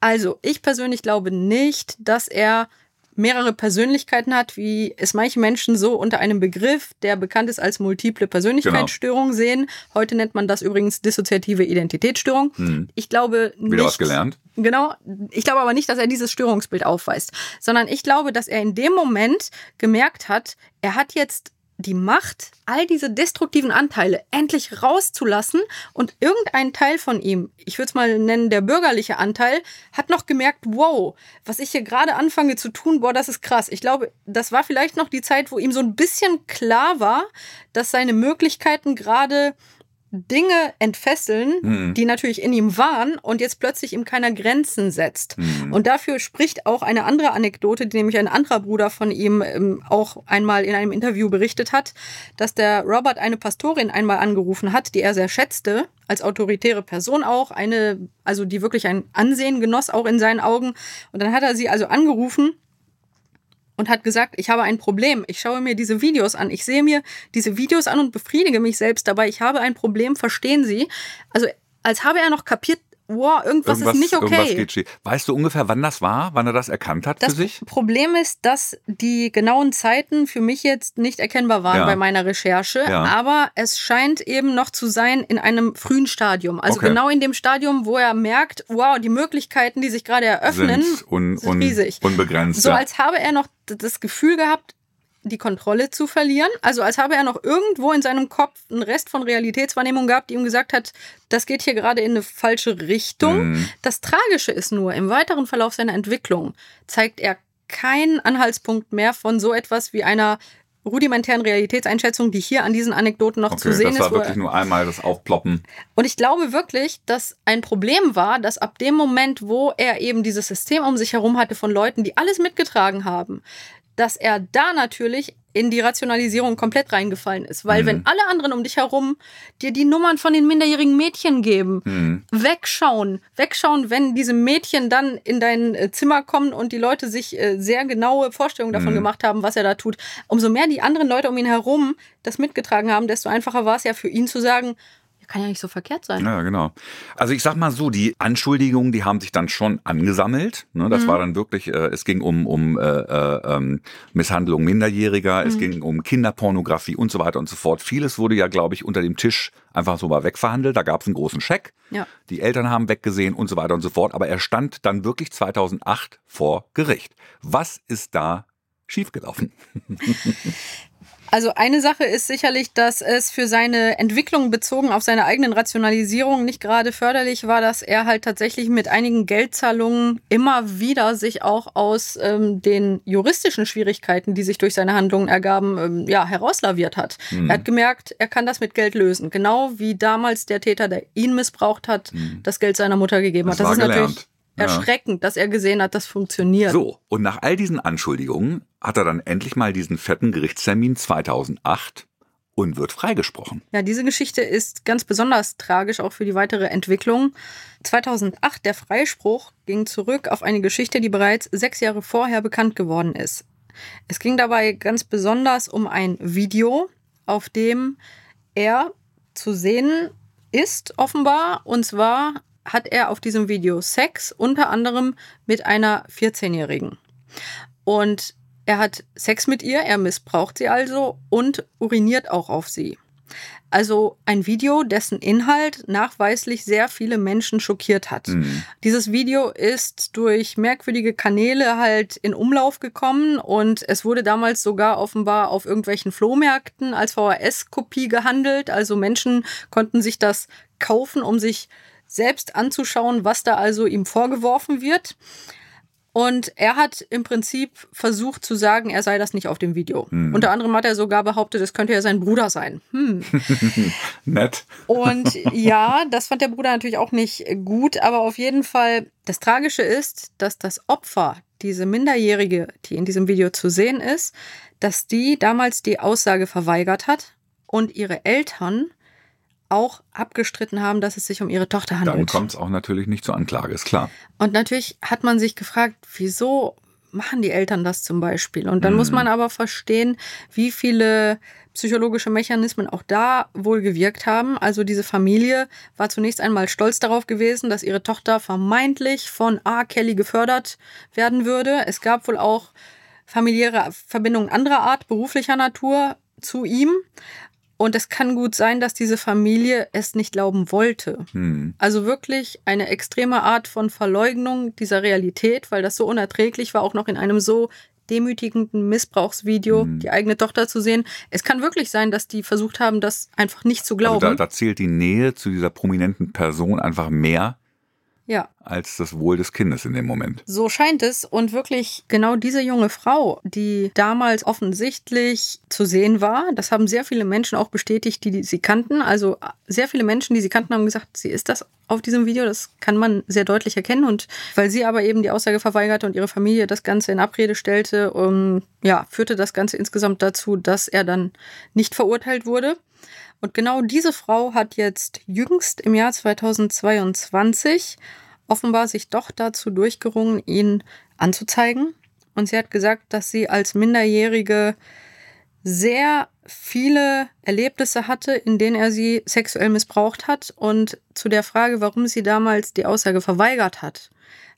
Also, ich persönlich glaube nicht, dass er mehrere Persönlichkeiten hat, wie es manche Menschen so unter einem Begriff, der bekannt ist als multiple Persönlichkeitsstörung sehen. Heute nennt man das übrigens dissoziative Identitätsstörung. Ich glaube nicht. Wieder was gelernt. Genau. Ich glaube aber nicht, dass er dieses Störungsbild aufweist, sondern ich glaube, dass er in dem Moment gemerkt hat, er hat jetzt die Macht, all diese destruktiven Anteile endlich rauszulassen und irgendein Teil von ihm, ich würde es mal nennen, der bürgerliche Anteil, hat noch gemerkt, wow, was ich hier gerade anfange zu tun, boah, das ist krass. Ich glaube, das war vielleicht noch die Zeit, wo ihm so ein bisschen klar war, dass seine Möglichkeiten gerade Dinge entfesseln, Mhm. die natürlich in ihm waren und jetzt plötzlich ihm keiner Grenzen setzt. Mhm. Und dafür spricht auch eine andere Anekdote, die nämlich ein anderer Bruder von ihm ähm, auch einmal in einem Interview berichtet hat, dass der Robert eine Pastorin einmal angerufen hat, die er sehr schätzte, als autoritäre Person auch, eine, also die wirklich ein Ansehen genoss, auch in seinen Augen. Und dann hat er sie also angerufen und hat gesagt, ich habe ein Problem. Ich schaue mir diese Videos an. Ich sehe mir diese Videos an und befriedige mich selbst dabei. Ich habe ein Problem, verstehen Sie? Also als habe er noch kapiert, wow, irgendwas, ist nicht irgendwas okay. geht schief. Weißt du ungefähr, wann das war, wann er das erkannt hat Das für sich? Problem ist, dass die genauen Zeiten für mich jetzt nicht erkennbar waren Ja. bei meiner Recherche, Ja. aber es scheint eben noch zu sein in einem frühen Stadium. Also Okay. genau in dem Stadium, wo er merkt, wow, die Möglichkeiten, die sich gerade eröffnen, Sind un, sind riesig. unbegrenzt. So als habe er noch das Gefühl gehabt, die Kontrolle zu verlieren. Also als habe er noch irgendwo in seinem Kopf einen Rest von Realitätswahrnehmung gehabt, die ihm gesagt hat, das geht hier gerade in eine falsche Richtung. Mhm. Das Tragische ist nur, im weiteren Verlauf seiner Entwicklung zeigt er keinen Anhaltspunkt mehr von so etwas wie einer rudimentären Realitätseinschätzung, die hier an diesen Anekdoten noch zu Okay, sehen das war ist. wirklich nur einmal das Aufploppen. und ich glaube wirklich, dass ein Problem war, dass ab dem Moment, wo er eben dieses System um sich herum hatte von Leuten, die alles mitgetragen haben, dass er da natürlich in die Rationalisierung komplett reingefallen ist. Weil Mhm. wenn alle anderen um dich herum dir die Nummern von den minderjährigen Mädchen geben, Mhm. wegschauen, wegschauen, wenn diese Mädchen dann in dein äh, Zimmer kommen und die Leute sich äh, sehr genaue Vorstellungen davon Mhm. gemacht haben, was er da tut. Umso mehr die anderen Leute um ihn herum das mitgetragen haben, desto einfacher war es ja für ihn zu sagen, kann ja nicht so verkehrt sein. Ja, genau. Also ich sag mal so, die Anschuldigungen, die haben sich dann schon angesammelt. Ne, das war dann wirklich, äh, es ging um, um äh, äh, ähm, Misshandlung Minderjähriger, es ging um Kinderpornografie und so weiter und so fort. Vieles wurde ja, glaube ich, unter dem Tisch einfach so mal wegverhandelt. Da gab es einen großen Scheck. Ja. Die Eltern haben weggesehen und so weiter und so fort. Aber er stand dann wirklich 2008 vor Gericht. Was ist da schiefgelaufen? [LAUGHS] Also eine Sache ist sicherlich, dass es für seine Entwicklung bezogen auf seine eigenen Rationalisierung nicht gerade förderlich war, dass er halt tatsächlich mit einigen Geldzahlungen immer wieder sich auch aus ähm, den juristischen Schwierigkeiten, die sich durch seine Handlungen ergaben, ähm, ja, herauslaviert hat. Er hat gemerkt, er kann das mit Geld lösen. Genau wie damals der Täter, der ihn missbraucht hat, das Geld seiner Mutter gegeben Das hat. Das war ist natürlich gelernt. Ja. erschreckend, dass er gesehen hat, das funktioniert. So, und nach all diesen Anschuldigungen hat er dann endlich mal diesen fetten Gerichtstermin 2008 und wird freigesprochen. Ja, diese Geschichte ist ganz besonders tragisch auch für die weitere Entwicklung. 2008, der Freispruch, ging zurück auf eine Geschichte, die bereits sechs Jahre vorher bekannt geworden ist. Es ging dabei ganz besonders um ein Video, auf dem er zu sehen ist, offenbar. Und zwar hat er auf diesem Video Sex, unter anderem mit einer 14-Jährigen. Und er hat Sex mit ihr, er missbraucht sie also und uriniert auch auf sie. Also ein Video, dessen Inhalt nachweislich sehr viele Menschen schockiert hat. Mhm. Dieses Video ist durch merkwürdige Kanäle halt in Umlauf gekommen und es wurde damals sogar offenbar auf irgendwelchen Flohmärkten als VHS-Kopie gehandelt. Also Menschen konnten sich das kaufen, um sich selbst anzuschauen, was da also ihm vorgeworfen wird. Und er hat im Prinzip versucht zu sagen, er sei das nicht auf dem Video. Unter anderem hat er sogar behauptet, es könnte ja sein Bruder sein. Hm. [LAUGHS] Nett. Und [LAUGHS] ja, das fand der Bruder natürlich auch nicht gut, aber auf jeden Fall, das Tragische ist, dass das Opfer, diese Minderjährige, die in diesem Video zu sehen ist, dass die damals die Aussage verweigert hat und ihre Eltern auch abgestritten haben, dass es sich um ihre Tochter Dann handelt. kommt es auch natürlich nicht zur Anklage, ist klar. Und natürlich hat man sich gefragt, wieso machen die Eltern das zum Beispiel? Und dann muss man aber verstehen, wie viele psychologische Mechanismen auch da wohl gewirkt haben. Also diese Familie war zunächst einmal stolz darauf gewesen, dass ihre Tochter vermeintlich von A. Kelly gefördert werden würde. Es gab wohl auch familiäre Verbindungen anderer Art, beruflicher Natur zu ihm. Und es kann gut sein, dass diese Familie es nicht glauben wollte. Hm. Also wirklich eine extreme Art von Verleugnung dieser Realität, weil das so unerträglich war, auch noch in einem so demütigenden Missbrauchsvideo Mhm. die eigene Tochter zu sehen. Es kann wirklich sein, dass die versucht haben, das einfach nicht zu Also glauben. da, da zählt die Nähe zu dieser prominenten Person einfach mehr ja. als das Wohl des Kindes in dem Moment. So scheint es. Und wirklich genau diese junge Frau, die damals offensichtlich zu sehen war, das haben sehr viele Menschen auch bestätigt, die, die sie kannten. Also sehr viele Menschen, die sie kannten, haben gesagt, sie ist das auf diesem Video. Das kann man sehr deutlich erkennen. Und weil sie aber eben die Aussage verweigerte und ihre Familie das Ganze in Abrede stellte, um, ja, führte das Ganze insgesamt dazu, dass er dann nicht verurteilt wurde. Und genau diese Frau hat jetzt jüngst im Jahr 2022 offenbar sich doch dazu durchgerungen, ihn anzuzeigen. Und sie hat gesagt, dass sie als Minderjährige sehr viele Erlebnisse hatte, in denen er sie sexuell missbraucht hat. Und zu der Frage, warum sie damals die Aussage verweigert hat,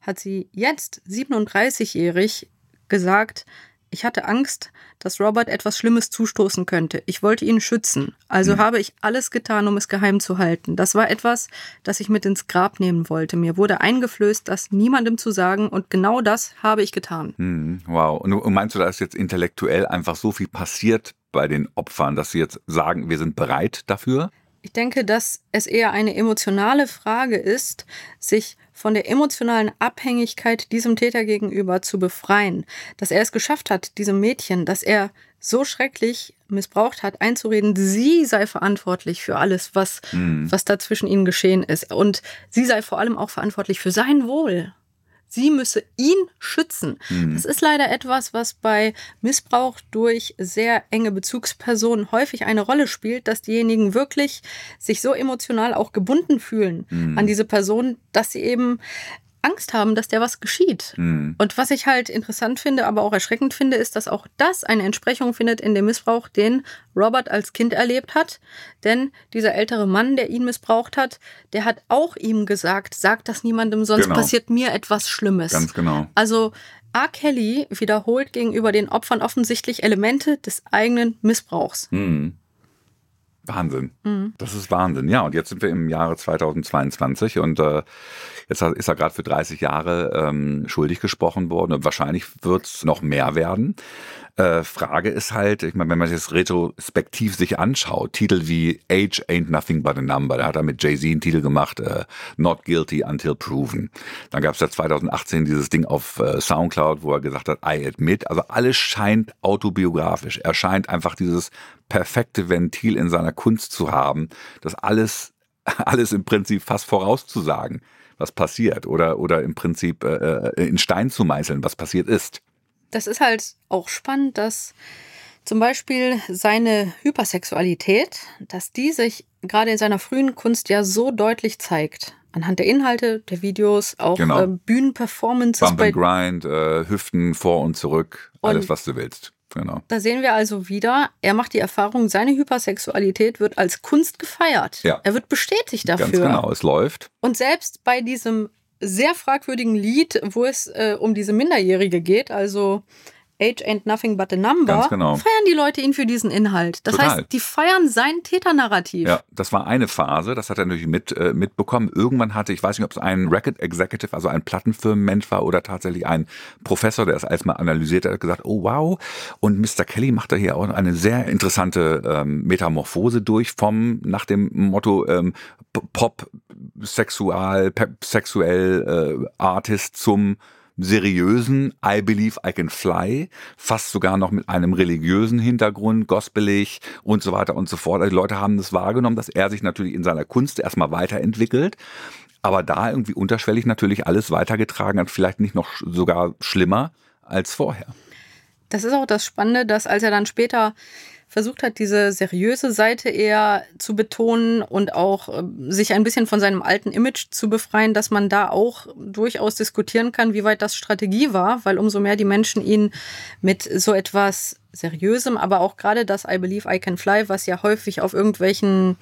hat sie jetzt 37-jährig gesagt, ich hatte Angst, dass Robert etwas Schlimmes zustoßen könnte. Ich wollte ihn schützen. Also habe ich alles getan, um es geheim zu halten. Das war etwas, das ich mit ins Grab nehmen wollte. Mir wurde eingeflößt, das niemandem zu sagen. Und genau das habe ich getan. Hm, wow. Und, und meinst du, da ist jetzt intellektuell einfach so viel passiert bei den Opfern, dass sie jetzt sagen, wir sind bereit dafür? Ich denke, dass es eher eine emotionale Frage ist, sich von der emotionalen Abhängigkeit diesem Täter gegenüber zu befreien. Dass er es geschafft hat, diesem Mädchen, dass er so schrecklich missbraucht hat, einzureden, sie sei verantwortlich für alles, was, was da zwischen ihnen geschehen ist. Und sie sei vor allem auch verantwortlich für sein Wohl. Sie müsse ihn schützen. Mhm. Das ist leider etwas, was bei Missbrauch durch sehr enge Bezugspersonen häufig eine Rolle spielt, dass diejenigen wirklich sich so emotional auch gebunden fühlen Mhm. an diese Person, dass sie eben Angst haben, dass der was geschieht. Mhm. Und was ich halt interessant finde, aber auch erschreckend finde, ist, dass auch das eine Entsprechung findet in dem Missbrauch, den Robert als Kind erlebt hat. Denn dieser ältere Mann, der ihn missbraucht hat, der hat auch ihm gesagt, sag das niemandem, sonst Genau. passiert mir etwas Schlimmes. Ganz genau. Also R. Kelly wiederholt gegenüber den Opfern offensichtlich Elemente des eigenen Missbrauchs. Mhm. Wahnsinn. Mhm. Das ist Wahnsinn. Ja, und jetzt sind wir im Jahre 2022 und äh, jetzt ist er gerade für 30 Jahre ähm, schuldig gesprochen worden und wahrscheinlich wird es noch mehr werden. Äh, Frage ist halt, ich meine, wenn man sich das retrospektiv sich anschaut, Titel wie Age Ain't Nothing But a Number, da hat er mit Jay-Z einen Titel gemacht, äh, Not Guilty Until Proven. Dann gab es ja 2018 dieses Ding auf äh, Soundcloud, wo er gesagt hat, I admit. Also alles scheint autobiografisch. Er scheint einfach dieses perfekte Ventil in seiner Kunst zu haben, das alles, [LAUGHS] alles im Prinzip fast vorauszusagen, was passiert oder, oder im Prinzip äh, äh, in Stein zu meißeln, was passiert ist. Das ist halt auch spannend, dass zum Beispiel seine Hypersexualität, dass die sich gerade in seiner frühen Kunst ja so deutlich zeigt. Anhand der Inhalte, der Videos, auch Genau. äh, Bühnenperformances. Bump and Grind, äh, Hüften vor und zurück, alles, Und- was du willst. Genau. da sehen wir also wieder, er macht die Erfahrung, seine Hypersexualität wird als Kunst gefeiert. Ja. Er wird bestätigt dafür. Ganz genau, es läuft. Und selbst bei diesem sehr fragwürdigen Lied, wo es äh, um diese Minderjährige geht, also Age ain't nothing but a number, Ganz genau. feiern die Leute ihn für diesen Inhalt. Das Total. heißt, die feiern sein Täternarrativ. Ja, das war eine Phase, das hat er natürlich mit, äh, mitbekommen. Irgendwann hatte, ich weiß nicht, ob es ein Record Executive, also ein Plattenfirmenmensch war oder tatsächlich ein Professor, der es als mal analysiert hat, gesagt, oh wow. Und Mr. Kelly macht da hier auch eine sehr interessante ähm, Metamorphose durch vom, nach dem Motto ähm, Pop, Sexual, Pep, sexuell äh, Artist zum seriösen I Believe I Can Fly, fast sogar noch mit einem religiösen Hintergrund, gospelig und so weiter und so fort. Also die Leute haben das wahrgenommen, dass er sich natürlich in seiner Kunst erstmal weiterentwickelt, aber da irgendwie unterschwellig natürlich alles weitergetragen hat, vielleicht nicht noch sogar schlimmer als vorher. Das ist auch das Spannende, dass als er dann später versucht hat, diese seriöse Seite eher zu betonen und auch äh, sich ein bisschen von seinem alten Image zu befreien, dass man da auch durchaus diskutieren kann, wie weit das Strategie war, weil umso mehr die Menschen ihn mit so etwas Seriösem, aber auch gerade das I Believe I Can Fly, was ja häufig auf irgendwelchen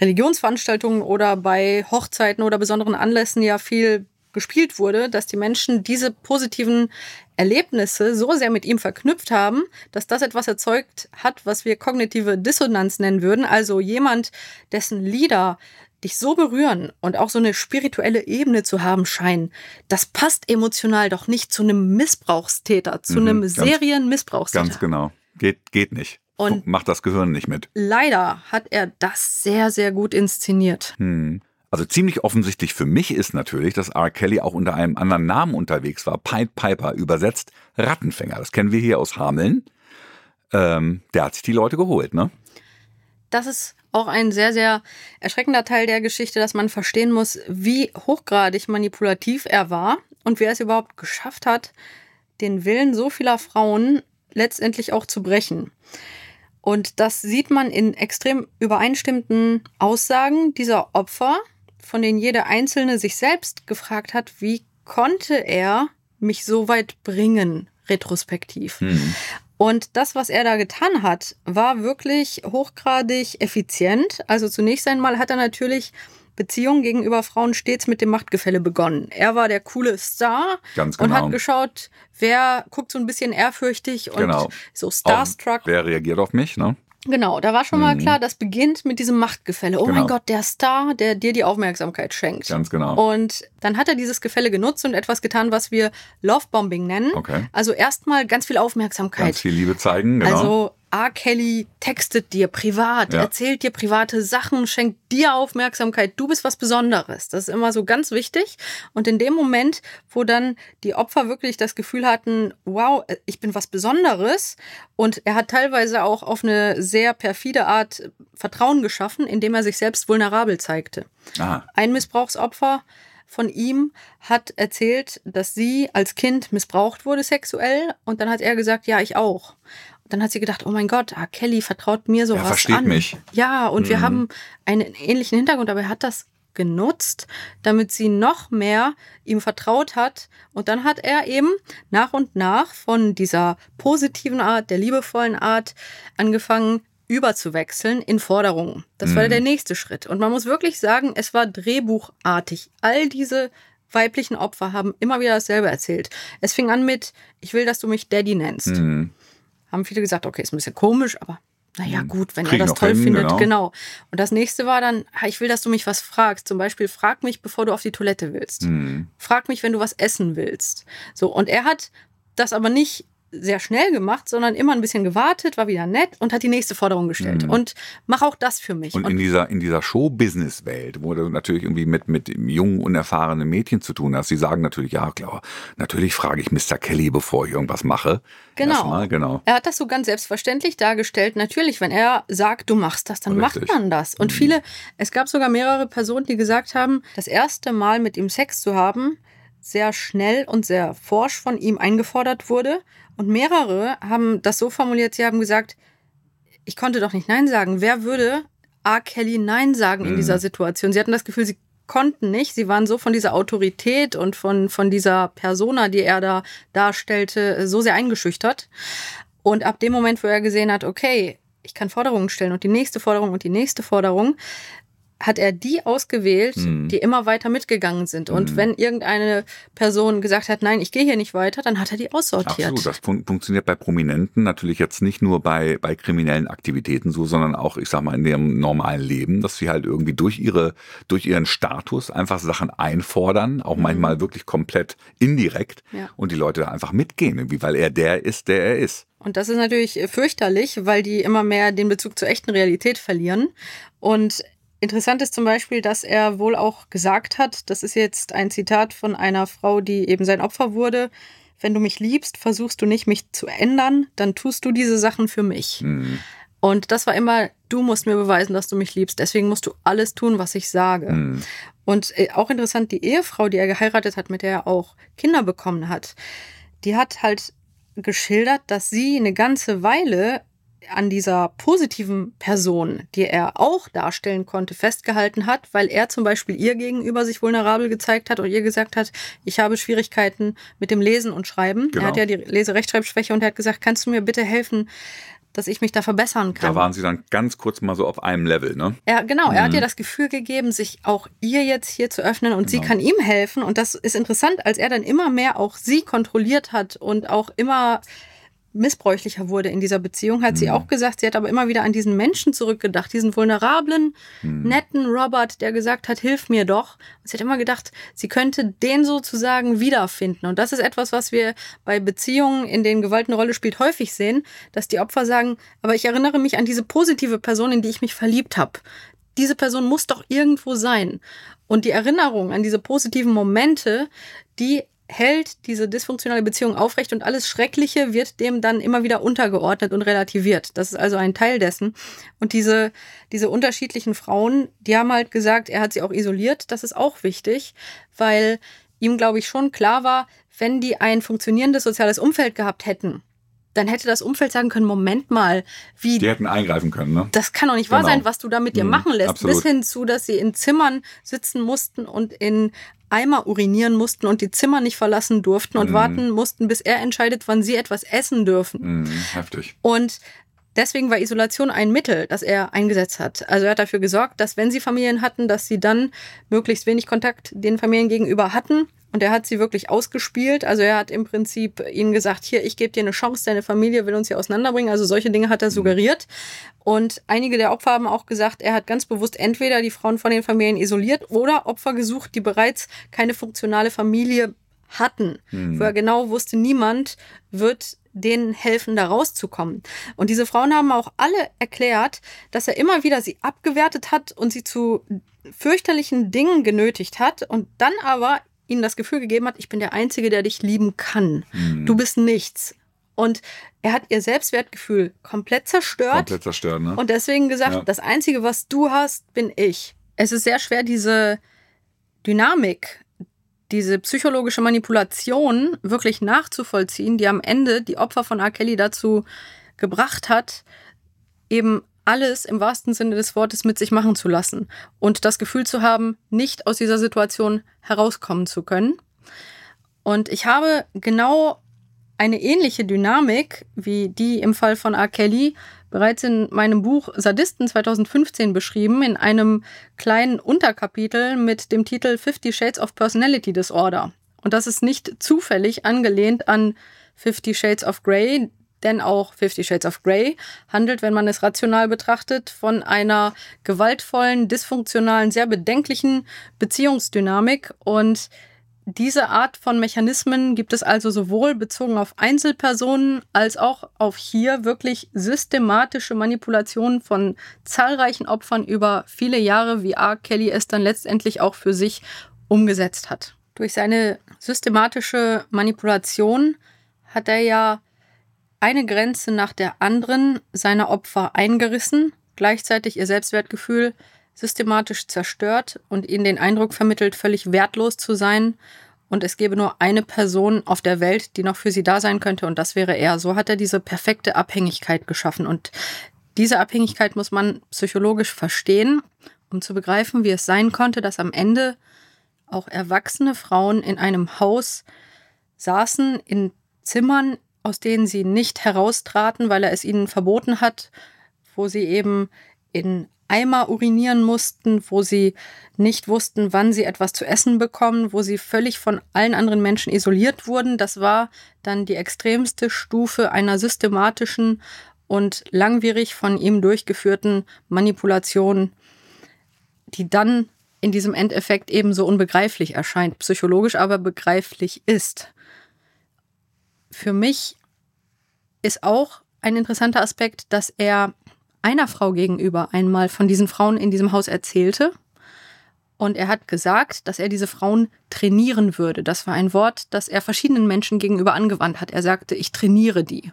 Religionsveranstaltungen oder bei Hochzeiten oder besonderen Anlässen ja viel gespielt wurde, dass die Menschen diese positiven Erlebnisse so sehr mit ihm verknüpft haben, dass das etwas erzeugt hat, was wir kognitive Dissonanz nennen würden. Also jemand, dessen Lieder dich so berühren und auch so eine spirituelle Ebene zu haben scheinen, das passt emotional doch nicht zu einem Missbrauchstäter, zu Mhm, einem ganz- Serienmissbrauchstäter. Ganz genau. Geht, geht nicht. Und- Macht das Gehirn nicht mit. Leider hat er das sehr, sehr gut inszeniert. Hm. Also ziemlich offensichtlich für mich ist natürlich, dass R. Kelly auch unter einem anderen Namen unterwegs war. Pied Piper übersetzt Rattenfänger. Das kennen wir hier aus Hameln. Ähm, der hat sich die Leute geholt, ne? das ist auch ein sehr, sehr erschreckender Teil der Geschichte, dass man verstehen muss, wie hochgradig manipulativ er war und wie er es überhaupt geschafft hat, den Willen so vieler Frauen letztendlich auch zu brechen. Und das sieht man in extrem übereinstimmenden Aussagen dieser Opfer, von denen jede einzelne sich selbst gefragt hat, wie konnte er mich so weit bringen, retrospektiv. Hm. Und das, was er da getan hat, war wirklich hochgradig effizient. Also zunächst einmal hat er natürlich Beziehungen gegenüber Frauen stets mit dem Machtgefälle begonnen. Er war der coole Star Ganz und genau. hat geschaut, wer guckt so ein bisschen ehrfürchtig und Genau. so starstruck. wer reagiert auf mich, ne? Genau, da war schon mal Mhm. klar, das beginnt mit diesem Machtgefälle. Oh Genau. mein Gott, der Star, der dir die Aufmerksamkeit schenkt. Ganz genau. Und dann hat er dieses Gefälle genutzt und etwas getan, was wir Lovebombing nennen. Okay. Also erstmal ganz viel Aufmerksamkeit. Ganz viel Liebe zeigen, genau. Also R. Kelly textet dir privat, Ja. erzählt dir private Sachen, schenkt dir Aufmerksamkeit. Du bist was Besonderes. Das ist immer so ganz wichtig. Und in dem Moment, wo dann die Opfer wirklich das Gefühl hatten, wow, ich bin was Besonderes. Und er hat teilweise auch auf eine sehr perfide Art Vertrauen geschaffen, indem er sich selbst vulnerabel zeigte. ah, Ein Missbrauchsopfer von ihm hat erzählt, dass sie als Kind missbraucht wurde sexuell und dann hat er gesagt, ja, ich auch. Dann hat sie gedacht, oh mein Gott, ah, Kelly vertraut mir sowas Er versteht an. mich. Ja, und wir Mhm. haben einen ähnlichen Hintergrund, aber er hat das genutzt, damit sie noch mehr ihm vertraut hat. Und dann hat er eben nach und nach von dieser positiven Art, der liebevollen Art angefangen überzuwechseln in Forderungen. Das war Mhm. der nächste Schritt. Und man muss wirklich sagen, es war drehbuchartig. All diese weiblichen Opfer haben immer wieder dasselbe erzählt. Es fing an mit, ich will, dass du mich Daddy nennst. Mhm. Haben viele gesagt, okay, ist ein bisschen komisch, aber naja, gut, wenn Kriegen er das toll hin, findet, genau. genau. Und das nächste war dann, ich will, dass du mich was fragst. Zum Beispiel, frag mich, bevor du auf die Toilette willst. Mhm. Frag mich, wenn du was essen willst. So, und er hat das aber nicht sehr schnell gemacht, sondern immer ein bisschen gewartet, war wieder nett und hat die nächste Forderung gestellt. Mhm. Und mach auch das für mich. Und in dieser, in dieser Show-Business-Welt, wo du natürlich irgendwie mit, mit jungen, unerfahrenen Mädchen zu tun hast, die sagen natürlich, ja, klar, natürlich frage ich Mr. Kelly, bevor ich irgendwas mache. Genau. Erstmal, genau. Er hat das so ganz selbstverständlich dargestellt. Natürlich, wenn er sagt, du machst das, dann Richtig. macht man das. Und viele, es gab sogar mehrere Personen, die gesagt haben, das erste Mal mit ihm Sex zu haben, sehr schnell und sehr forsch von ihm eingefordert wurde. Und mehrere haben das so formuliert, sie haben gesagt, ich konnte doch nicht Nein sagen. Wer würde A. Kelly Nein sagen in Mhm. dieser Situation? Sie hatten das Gefühl, sie konnten nicht. Sie waren so von dieser Autorität und von, von dieser Persona, die er da darstellte, so sehr eingeschüchtert. Und ab dem Moment, wo er gesehen hat, okay, ich kann Forderungen stellen und die nächste Forderung und die nächste Forderung, hat er die ausgewählt, Mhm. die immer weiter mitgegangen sind. Und Mhm. wenn irgendeine Person gesagt hat, nein, ich gehe hier nicht weiter, dann hat er die aussortiert. Absolut, das fun funktioniert bei Prominenten natürlich jetzt nicht nur bei, bei kriminellen Aktivitäten so, sondern auch, ich sag mal, in ihrem normalen Leben, dass sie halt irgendwie durch ihre, durch ihren Status einfach Sachen einfordern, auch manchmal wirklich komplett indirekt Ja. und die Leute da einfach mitgehen, irgendwie, weil er der ist, der er ist. Und das ist natürlich fürchterlich, weil die immer mehr den Bezug zur echten Realität verlieren. Und interessant ist zum Beispiel, dass er wohl auch gesagt hat, das ist jetzt ein Zitat von einer Frau, die eben sein Opfer wurde, wenn du mich liebst, versuchst du nicht, mich zu ändern, dann tust du diese Sachen für mich. Mhm. Und das war immer, du musst mir beweisen, dass du mich liebst, deswegen musst du alles tun, was ich sage. Mhm. Und äh, auch interessant, die Ehefrau, die er geheiratet hat, mit der er auch Kinder bekommen hat, die hat halt geschildert, dass sie eine ganze Weile an dieser positiven Person, die er auch darstellen konnte, festgehalten hat, weil er zum Beispiel ihr gegenüber sich vulnerabel gezeigt hat und ihr gesagt hat, ich habe Schwierigkeiten mit dem Lesen und Schreiben. Genau. Er hat ja die Leserechtschreibschwäche und er hat gesagt, kannst du mir bitte helfen, dass ich mich da verbessern kann? Da waren sie dann ganz kurz mal so auf einem Level, ne? Er, genau, er hat Mhm. ihr das Gefühl gegeben, sich auch ihr jetzt hier zu öffnen und sie Genau. kann ihm helfen. Und das ist interessant, als er dann immer mehr auch sie kontrolliert hat und auch immer missbräuchlicher wurde in dieser Beziehung, hat sie Mhm. auch gesagt, sie hat aber immer wieder an diesen Menschen zurückgedacht, diesen vulnerablen, Mhm. netten Robert, der gesagt hat, hilf mir doch. Und sie hat immer gedacht, sie könnte den sozusagen wiederfinden. Und das ist etwas, was wir bei Beziehungen, in denen Gewalt eine Rolle spielt, häufig sehen, dass die Opfer sagen, aber ich erinnere mich an diese positive Person, in die ich mich verliebt habe. Diese Person muss doch irgendwo sein. Und die Erinnerung an diese positiven Momente, die hält diese dysfunktionale Beziehung aufrecht und alles Schreckliche wird dem dann immer wieder untergeordnet und relativiert. Das ist also ein Teil dessen. Und diese, diese unterschiedlichen Frauen, die haben halt gesagt, er hat sie auch isoliert. Das ist auch wichtig, weil ihm, glaube ich, schon klar war, wenn die ein funktionierendes soziales Umfeld gehabt hätten, dann hätte das Umfeld sagen können, Moment mal, wie Die hätten eingreifen können, ne? das kann doch nicht wahr Genau. sein, was du da mit dir Mhm, machen lässt. absolut. Bis hin zu, dass sie in Zimmern sitzen mussten und in Eimer urinieren mussten und die Zimmer nicht verlassen durften und Mhm. warten mussten, bis er entscheidet, wann sie etwas essen dürfen. Mhm, heftig. Und deswegen war Isolation ein Mittel, das er eingesetzt hat. Also er hat dafür gesorgt, dass wenn sie Familien hatten, dass sie dann möglichst wenig Kontakt den Familien gegenüber hatten. Und er hat sie wirklich ausgespielt. Also er hat im Prinzip ihnen gesagt, hier, ich gebe dir eine Chance, deine Familie will uns hier auseinanderbringen. Also solche Dinge hat er suggeriert. Und einige der Opfer haben auch gesagt, er hat ganz bewusst entweder die Frauen von den Familien isoliert oder Opfer gesucht, die bereits keine funktionale Familie hatten, Mhm. wo er genau wusste, niemand wird denen helfen, da rauszukommen. Und diese Frauen haben auch alle erklärt, dass er immer wieder sie abgewertet hat und sie zu fürchterlichen Dingen genötigt hat und dann aber ihnen das Gefühl gegeben hat, ich bin der Einzige, der dich lieben kann. Mhm. Du bist nichts. Und er hat ihr Selbstwertgefühl komplett zerstört. Komplett zerstört, ne? Und deswegen gesagt, Ja. das Einzige, was du hast, bin ich. Es ist sehr schwer, diese Dynamik, diese psychologische Manipulation wirklich nachzuvollziehen, die am Ende die Opfer von R. Kelly dazu gebracht hat, eben alles im wahrsten Sinne des Wortes mit sich machen zu lassen und das Gefühl zu haben, nicht aus dieser Situation herauskommen zu können. Und ich habe genau eine ähnliche Dynamik wie die im Fall von R. Kelly bereits in meinem Buch Sadisten 2015 beschrieben, in einem kleinen Unterkapitel mit dem Titel Fifty Shades of Personality Disorder. Und das ist nicht zufällig angelehnt an Fifty Shades of Grey, denn auch Fifty Shades of Grey handelt, wenn man es rational betrachtet, von einer gewaltvollen, dysfunktionalen, sehr bedenklichen Beziehungsdynamik und diese Art von Mechanismen gibt es also sowohl bezogen auf Einzelpersonen als auch auf hier wirklich systematische Manipulationen von zahlreichen Opfern über viele Jahre, wie R. Kelly es dann letztendlich auch für sich umgesetzt hat. Durch seine systematische Manipulation hat er ja eine Grenze nach der anderen seiner Opfer eingerissen, gleichzeitig ihr Selbstwertgefühl systematisch zerstört und ihnen den Eindruck vermittelt, völlig wertlos zu sein. Und es gäbe nur eine Person auf der Welt, die noch für sie da sein könnte, und das wäre er. So hat er diese perfekte Abhängigkeit geschaffen. Und diese Abhängigkeit muss man psychologisch verstehen, um zu begreifen, wie es sein konnte, dass am Ende auch erwachsene Frauen in einem Haus saßen, in Zimmern, aus denen sie nicht heraustraten, weil er es ihnen verboten hat, wo sie eben in Eimer urinieren mussten, wo sie nicht wussten, wann sie etwas zu essen bekommen, wo sie völlig von allen anderen Menschen isoliert wurden. Das war dann die extremste Stufe einer systematischen und langwierig von ihm durchgeführten Manipulation, die dann in diesem Endeffekt ebenso unbegreiflich erscheint, psychologisch aber begreiflich ist. Für mich ist auch ein interessanter Aspekt, dass er einer Frau gegenüber einmal von diesen Frauen in diesem Haus erzählte. Und er hat gesagt, dass er diese Frauen trainieren würde. Das war ein Wort, das er verschiedenen Menschen gegenüber angewandt hat. Er sagte, ich trainiere die.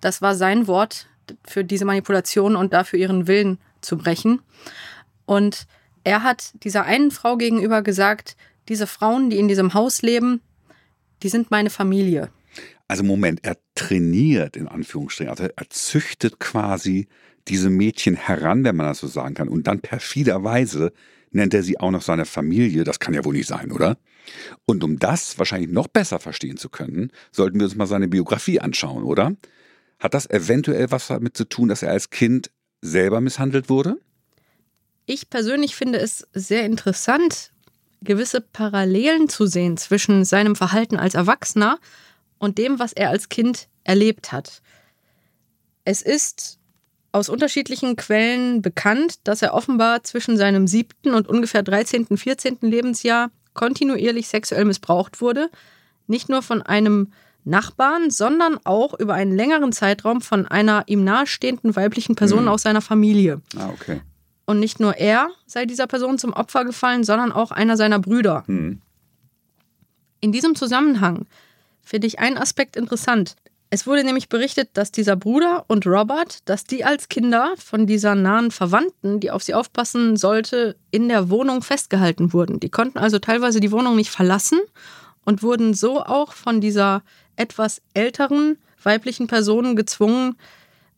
Das war sein Wort für diese Manipulation und dafür ihren Willen zu brechen. Und er hat dieser einen Frau gegenüber gesagt, diese Frauen, die in diesem Haus leben, die sind meine Familie. Also Moment, er trainiert in Anführungsstrichen, also er züchtet quasi diese Mädchen heran, wenn man das so sagen kann. Und dann perfiderweise nennt er sie auch noch seine Familie. Das kann ja wohl nicht sein, oder? Und um das wahrscheinlich noch besser verstehen zu können, sollten wir uns mal seine Biografie anschauen, oder? Hat das eventuell was damit zu tun, dass er als Kind selber misshandelt wurde? Ich persönlich finde es sehr interessant, gewisse Parallelen zu sehen zwischen seinem Verhalten als Erwachsener und dem, was er als Kind erlebt hat. Es ist aus unterschiedlichen Quellen bekannt, dass er offenbar zwischen seinem siebten und ungefähr 13., 14. Lebensjahr kontinuierlich sexuell missbraucht wurde. Nicht nur von einem Nachbarn, sondern auch über einen längeren Zeitraum von einer ihm nahestehenden weiblichen Person mhm. aus seiner Familie. Ah, okay. Und nicht nur er sei dieser Person zum Opfer gefallen, sondern auch einer seiner Brüder. Mhm. In diesem Zusammenhang finde ich einen Aspekt interessant. Es wurde nämlich berichtet, dass dieser Bruder und Robert, dass die als Kinder von dieser nahen Verwandten, die auf sie aufpassen sollte, in der Wohnung festgehalten wurden. Die konnten also teilweise die Wohnung nicht verlassen und wurden so auch von dieser etwas älteren weiblichen Person gezwungen,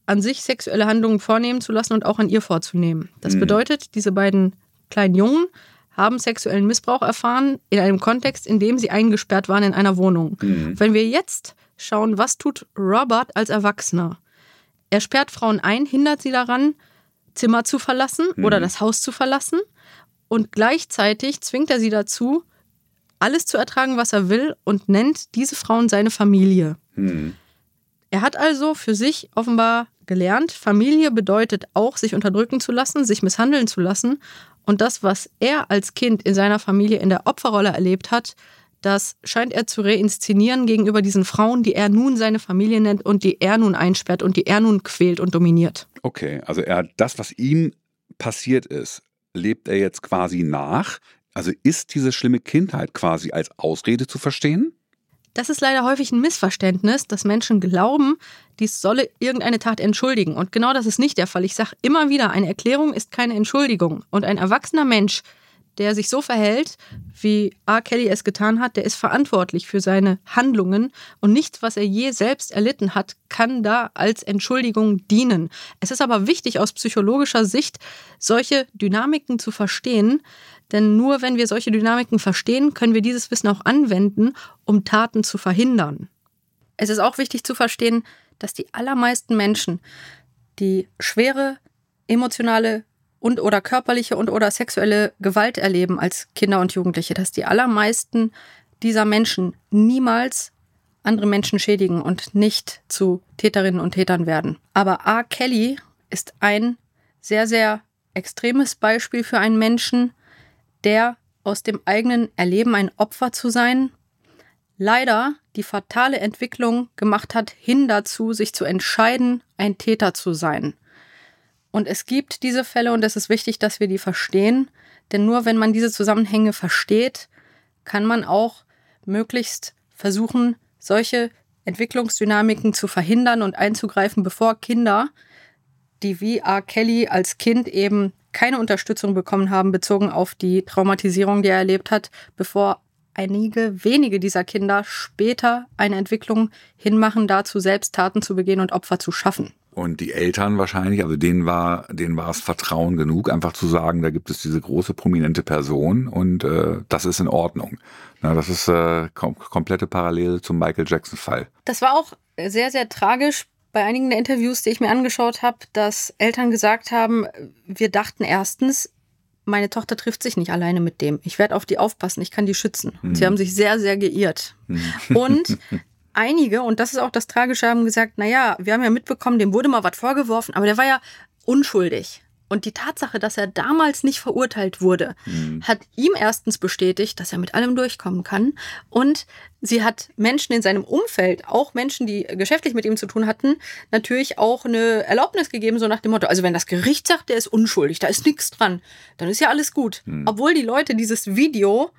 an sich sexuelle Handlungen vornehmen zu lassen und auch an ihr vorzunehmen. Das mhm. bedeutet, diese beiden kleinen Jungen haben sexuellen Missbrauch erfahren in einem Kontext, in dem sie eingesperrt waren in einer Wohnung. Mhm. Wenn wir jetzt schauen, was tut Robert als Erwachsener? Er sperrt Frauen ein, hindert sie daran, Zimmer zu verlassen mhm. oder das Haus zu verlassen und gleichzeitig zwingt er sie dazu, alles zu ertragen, was er will und nennt diese Frauen seine Familie. Mhm. Er hat also für sich offenbar gelernt, Familie bedeutet auch, sich unterdrücken zu lassen, sich misshandeln zu lassen. Und das, was er als Kind in seiner Familie in der Opferrolle erlebt hat, das scheint er zu reinszenieren gegenüber diesen Frauen, die er nun seine Familie nennt und die er nun einsperrt und die er nun quält und dominiert. Okay, also er hat das, was ihm passiert ist, lebt er jetzt quasi nach. Also ist diese schlimme Kindheit quasi als Ausrede zu verstehen? Das ist leider häufig ein Missverständnis, dass Menschen glauben, dies solle irgendeine Tat entschuldigen. Und genau das ist nicht der Fall. Ich sage immer wieder, eine Erklärung ist keine Entschuldigung. Und ein erwachsener Mensch, der sich so verhält, wie R. Kelly es getan hat, der ist verantwortlich für seine Handlungen und nichts, was er je selbst erlitten hat, kann da als Entschuldigung dienen. Es ist aber wichtig aus psychologischer Sicht, solche Dynamiken zu verstehen, denn nur wenn wir solche Dynamiken verstehen, können wir dieses Wissen auch anwenden, um Taten zu verhindern. Es ist auch wichtig zu verstehen, dass die allermeisten Menschen, die schwere emotionale und oder körperliche und oder sexuelle Gewalt erleben als Kinder und Jugendliche, dass die allermeisten dieser Menschen niemals andere Menschen schädigen und nicht zu Täterinnen und Tätern werden. Aber R. Kelly ist ein sehr, sehr extremes Beispiel für einen Menschen, der aus dem eigenen Erleben ein Opfer zu sein, leider die fatale Entwicklung gemacht hat, hin dazu, sich zu entscheiden, ein Täter zu sein. Und es gibt diese Fälle und es ist wichtig, dass wir die verstehen, denn nur wenn man diese Zusammenhänge versteht, kann man auch möglichst versuchen, solche Entwicklungsdynamiken zu verhindern und einzugreifen, bevor Kinder, die wie R. Kelly als Kind eben keine Unterstützung bekommen haben, bezogen auf die Traumatisierung, die er erlebt hat, bevor einige wenige dieser Kinder später eine Entwicklung hinmachen, dazu selbst Taten zu begehen und Opfer zu schaffen. Und die Eltern wahrscheinlich, also denen war, denen war es Vertrauen genug, einfach zu sagen, da gibt es diese große prominente Person und äh, das ist in Ordnung. Na, das ist äh, kom komplette Parallele zum Michael Jackson-Fall. Das war auch sehr, sehr tragisch bei einigen der Interviews, die ich mir angeschaut habe, dass Eltern gesagt haben, wir dachten erstens, meine Tochter trifft sich nicht alleine mit dem. Ich werde auf die aufpassen, ich kann die schützen. Mhm. Sie haben sich sehr, sehr geirrt. Mhm. Und [LAUGHS] einige, und das ist auch das Tragische, haben gesagt, naja, wir haben ja mitbekommen, dem wurde mal was vorgeworfen, aber der war ja unschuldig. Und die Tatsache, dass er damals nicht verurteilt wurde, mhm. hat ihm erstens bestätigt, dass er mit allem durchkommen kann. Und sie hat Menschen in seinem Umfeld, auch Menschen, die geschäftlich mit ihm zu tun hatten, natürlich auch eine Erlaubnis gegeben, so nach dem Motto, also wenn das Gericht sagt, der ist unschuldig, da ist nichts dran, dann ist ja alles gut. Mhm. Obwohl die Leute dieses Video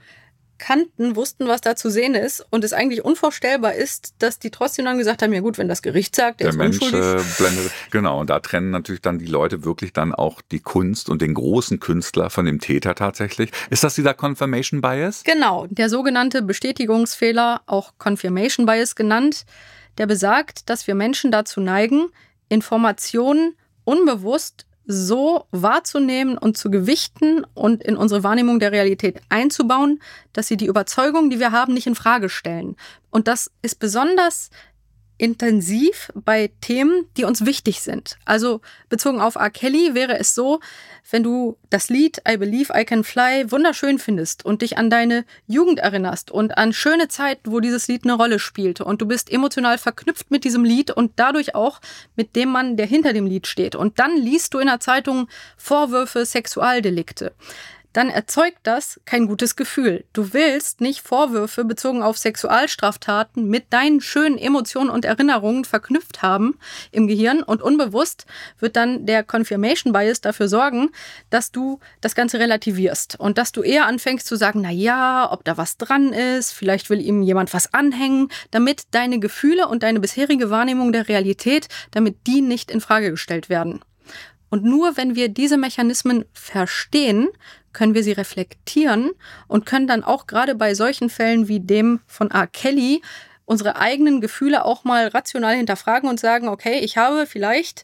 kannten, wussten, was da zu sehen ist und es eigentlich unvorstellbar ist, dass die trotzdem dann gesagt haben, ja gut, wenn das Gericht sagt, der, der ist Mensch, unschuldig. Äh, blendet, genau, und da trennen natürlich dann die Leute wirklich dann auch die Kunst und den großen Künstler von dem Täter tatsächlich. Ist das dieser Confirmation Bias? Genau, der sogenannte Bestätigungsfehler, auch Confirmation Bias genannt, der besagt, dass wir Menschen dazu neigen, Informationen unbewusst so wahrzunehmen und zu gewichten und in unsere Wahrnehmung der Realität einzubauen, dass sie die Überzeugung, die wir haben, nicht in Frage stellen. Und das ist besonders intensiv bei Themen, die uns wichtig sind. Also bezogen auf R. Kelly wäre es so, wenn du das Lied I Believe I Can Fly wunderschön findest und dich an deine Jugend erinnerst und an schöne Zeiten, wo dieses Lied eine Rolle spielte und du bist emotional verknüpft mit diesem Lied und dadurch auch mit dem Mann, der hinter dem Lied steht. Und dann liest du in der Zeitung Vorwürfe, Sexualdelikte dann erzeugt das kein gutes Gefühl. Du willst nicht Vorwürfe bezogen auf Sexualstraftaten mit deinen schönen Emotionen und Erinnerungen verknüpft haben im Gehirn und unbewusst wird dann der Confirmation Bias dafür sorgen, dass du das Ganze relativierst und dass du eher anfängst zu sagen, na ja, ob da was dran ist, vielleicht will ihm jemand was anhängen, damit deine Gefühle und deine bisherige Wahrnehmung der Realität, damit die nicht in Frage gestellt werden. Und nur wenn wir diese Mechanismen verstehen, können wir sie reflektieren und können dann auch gerade bei solchen Fällen wie dem von R. Kelly unsere eigenen Gefühle auch mal rational hinterfragen und sagen, okay, ich habe vielleicht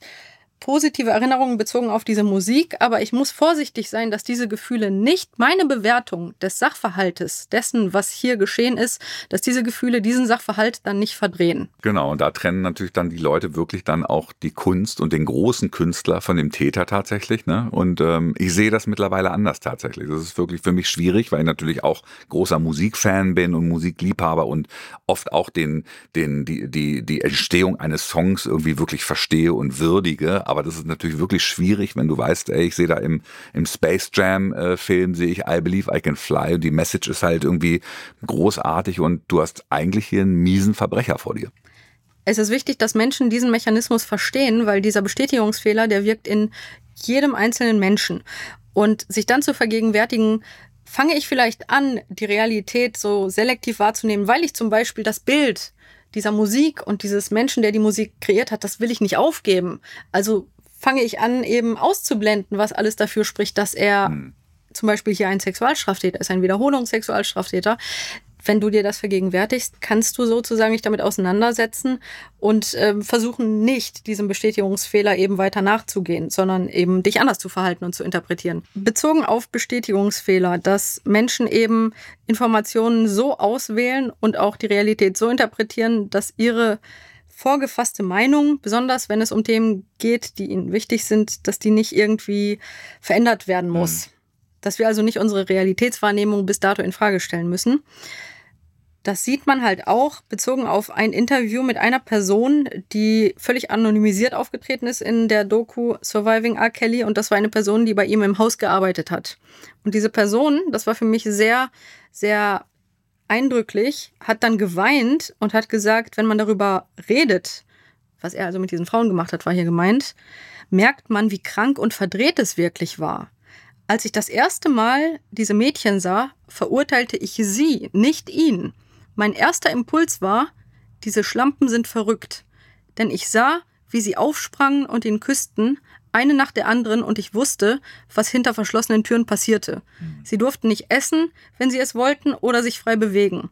positive Erinnerungen bezogen auf diese Musik, aber ich muss vorsichtig sein, dass diese Gefühle nicht meine Bewertung des Sachverhaltes, dessen, was hier geschehen ist, dass diese Gefühle diesen Sachverhalt dann nicht verdrehen. Genau, und da trennen natürlich dann die Leute wirklich dann auch die Kunst und den großen Künstler von dem Täter tatsächlich. Ne? Und ähm, ich sehe das mittlerweile anders tatsächlich. Das ist wirklich für mich schwierig, weil ich natürlich auch großer Musikfan bin und Musikliebhaber und oft auch den, den, die, die, die Entstehung eines Songs irgendwie wirklich verstehe und würdige aber das ist natürlich wirklich schwierig, wenn du weißt, ey, ich sehe da im, im Space Jam äh, Film, sehe ich I Believe I Can Fly und die Message ist halt irgendwie großartig und du hast eigentlich hier einen miesen Verbrecher vor dir. Es ist wichtig, dass Menschen diesen Mechanismus verstehen, weil dieser Bestätigungsfehler, der wirkt in jedem einzelnen Menschen. Und sich dann zu vergegenwärtigen, fange ich vielleicht an, die Realität so selektiv wahrzunehmen, weil ich zum Beispiel das Bild dieser Musik und dieses Menschen, der die Musik kreiert hat, das will ich nicht aufgeben. Also fange ich an, eben auszublenden, was alles dafür spricht, dass er hm. zum Beispiel hier ein Sexualstraftäter ist, ein Wiederholungssexualstraftäter, wenn du dir das vergegenwärtigst, kannst du sozusagen dich damit auseinandersetzen und äh, versuchen nicht, diesem Bestätigungsfehler eben weiter nachzugehen, sondern eben dich anders zu verhalten und zu interpretieren. Bezogen auf Bestätigungsfehler, dass Menschen eben Informationen so auswählen und auch die Realität so interpretieren, dass ihre vorgefasste Meinung, besonders wenn es um Themen geht, die ihnen wichtig sind, dass die nicht irgendwie verändert werden muss. Mhm. Dass wir also nicht unsere Realitätswahrnehmung bis dato in Frage stellen müssen. Das sieht man halt auch bezogen auf ein Interview mit einer Person, die völlig anonymisiert aufgetreten ist in der Doku Surviving R. Kelly. Und das war eine Person, die bei ihm im Haus gearbeitet hat. Und diese Person, das war für mich sehr, sehr eindrücklich, hat dann geweint und hat gesagt, wenn man darüber redet, was er also mit diesen Frauen gemacht hat, war hier gemeint, merkt man, wie krank und verdreht es wirklich war. Als ich das erste Mal diese Mädchen sah, verurteilte ich sie, nicht ihn. Mein erster Impuls war, diese Schlampen sind verrückt. Denn ich sah, wie sie aufsprangen und ihn küssten, eine nach der anderen, und ich wusste, was hinter verschlossenen Türen passierte. Mhm. Sie durften nicht essen, wenn sie es wollten, oder sich frei bewegen.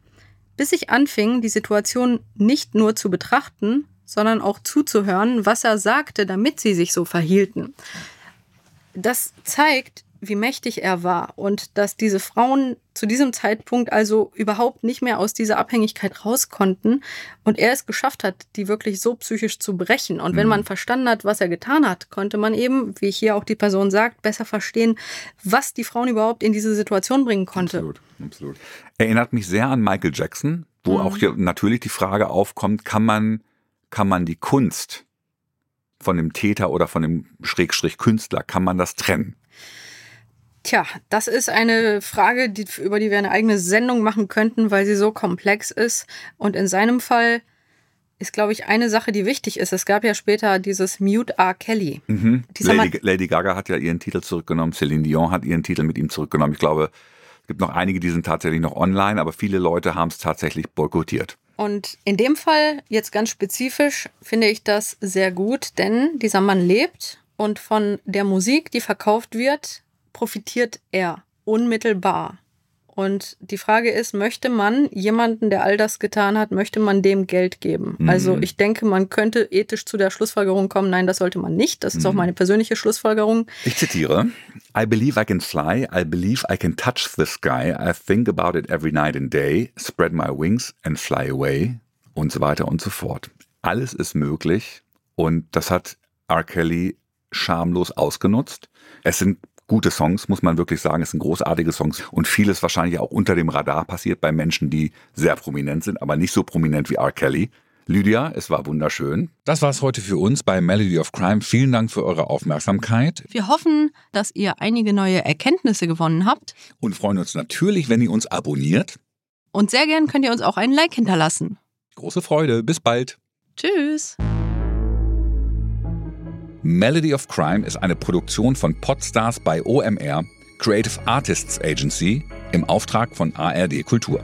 Bis ich anfing, die Situation nicht nur zu betrachten, sondern auch zuzuhören, was er sagte, damit sie sich so verhielten. Das zeigt, wie mächtig er war und dass diese Frauen zu diesem Zeitpunkt also überhaupt nicht mehr aus dieser Abhängigkeit raus konnten und er es geschafft hat, die wirklich so psychisch zu brechen. Und wenn mhm. man verstanden hat, was er getan hat, konnte man eben, wie hier auch die Person sagt, besser verstehen, was die Frauen überhaupt in diese Situation bringen konnte. Absolut, absolut. Erinnert mich sehr an Michael Jackson, wo mhm. auch hier natürlich die Frage aufkommt, kann man, kann man die Kunst von dem Täter oder von dem Schrägstrich Künstler, kann man das trennen? Tja, das ist eine Frage, die, über die wir eine eigene Sendung machen könnten, weil sie so komplex ist. Und in seinem Fall ist, glaube ich, eine Sache, die wichtig ist. Es gab ja später dieses Mute R. Kelly. Mhm. Lady, Lady, Gaga hat ja ihren Titel zurückgenommen, Celine Dion hat ihren Titel mit ihm zurückgenommen. Ich glaube, es gibt noch einige, die sind tatsächlich noch online, aber viele Leute haben es tatsächlich boykottiert. Und in dem Fall, jetzt ganz spezifisch, finde ich das sehr gut, denn dieser Mann lebt und von der Musik, die verkauft wird, profitiert er unmittelbar. Und die Frage ist, möchte man jemanden, der all das getan hat, möchte man dem Geld geben? Mhm. Also ich denke, man könnte ethisch zu der Schlussfolgerung kommen, nein, das sollte man nicht. Das ist mhm. auch meine persönliche Schlussfolgerung. Ich zitiere, I believe I can fly, I believe I can touch the sky, I think about it every night and day, spread my wings and fly away und so weiter und so fort. Alles ist möglich und das hat R. Kelly schamlos ausgenutzt. Es sind gute Songs, muss man wirklich sagen. Es sind großartige Songs und vieles wahrscheinlich auch unter dem Radar passiert bei Menschen, die sehr prominent sind, aber nicht so prominent wie R. Kelly. Lydia, es war wunderschön. Das war's heute für uns bei Melody of Crime. Vielen Dank für eure Aufmerksamkeit. Wir hoffen, dass ihr einige neue Erkenntnisse gewonnen habt. Und freuen uns natürlich, wenn ihr uns abonniert. Und sehr gern könnt ihr uns auch einen Like hinterlassen. Große Freude. Bis bald. Tschüss. Melody of Crime ist eine Produktion von Podstars bei OMR, Creative Artists Agency, im Auftrag von ARD Kultur.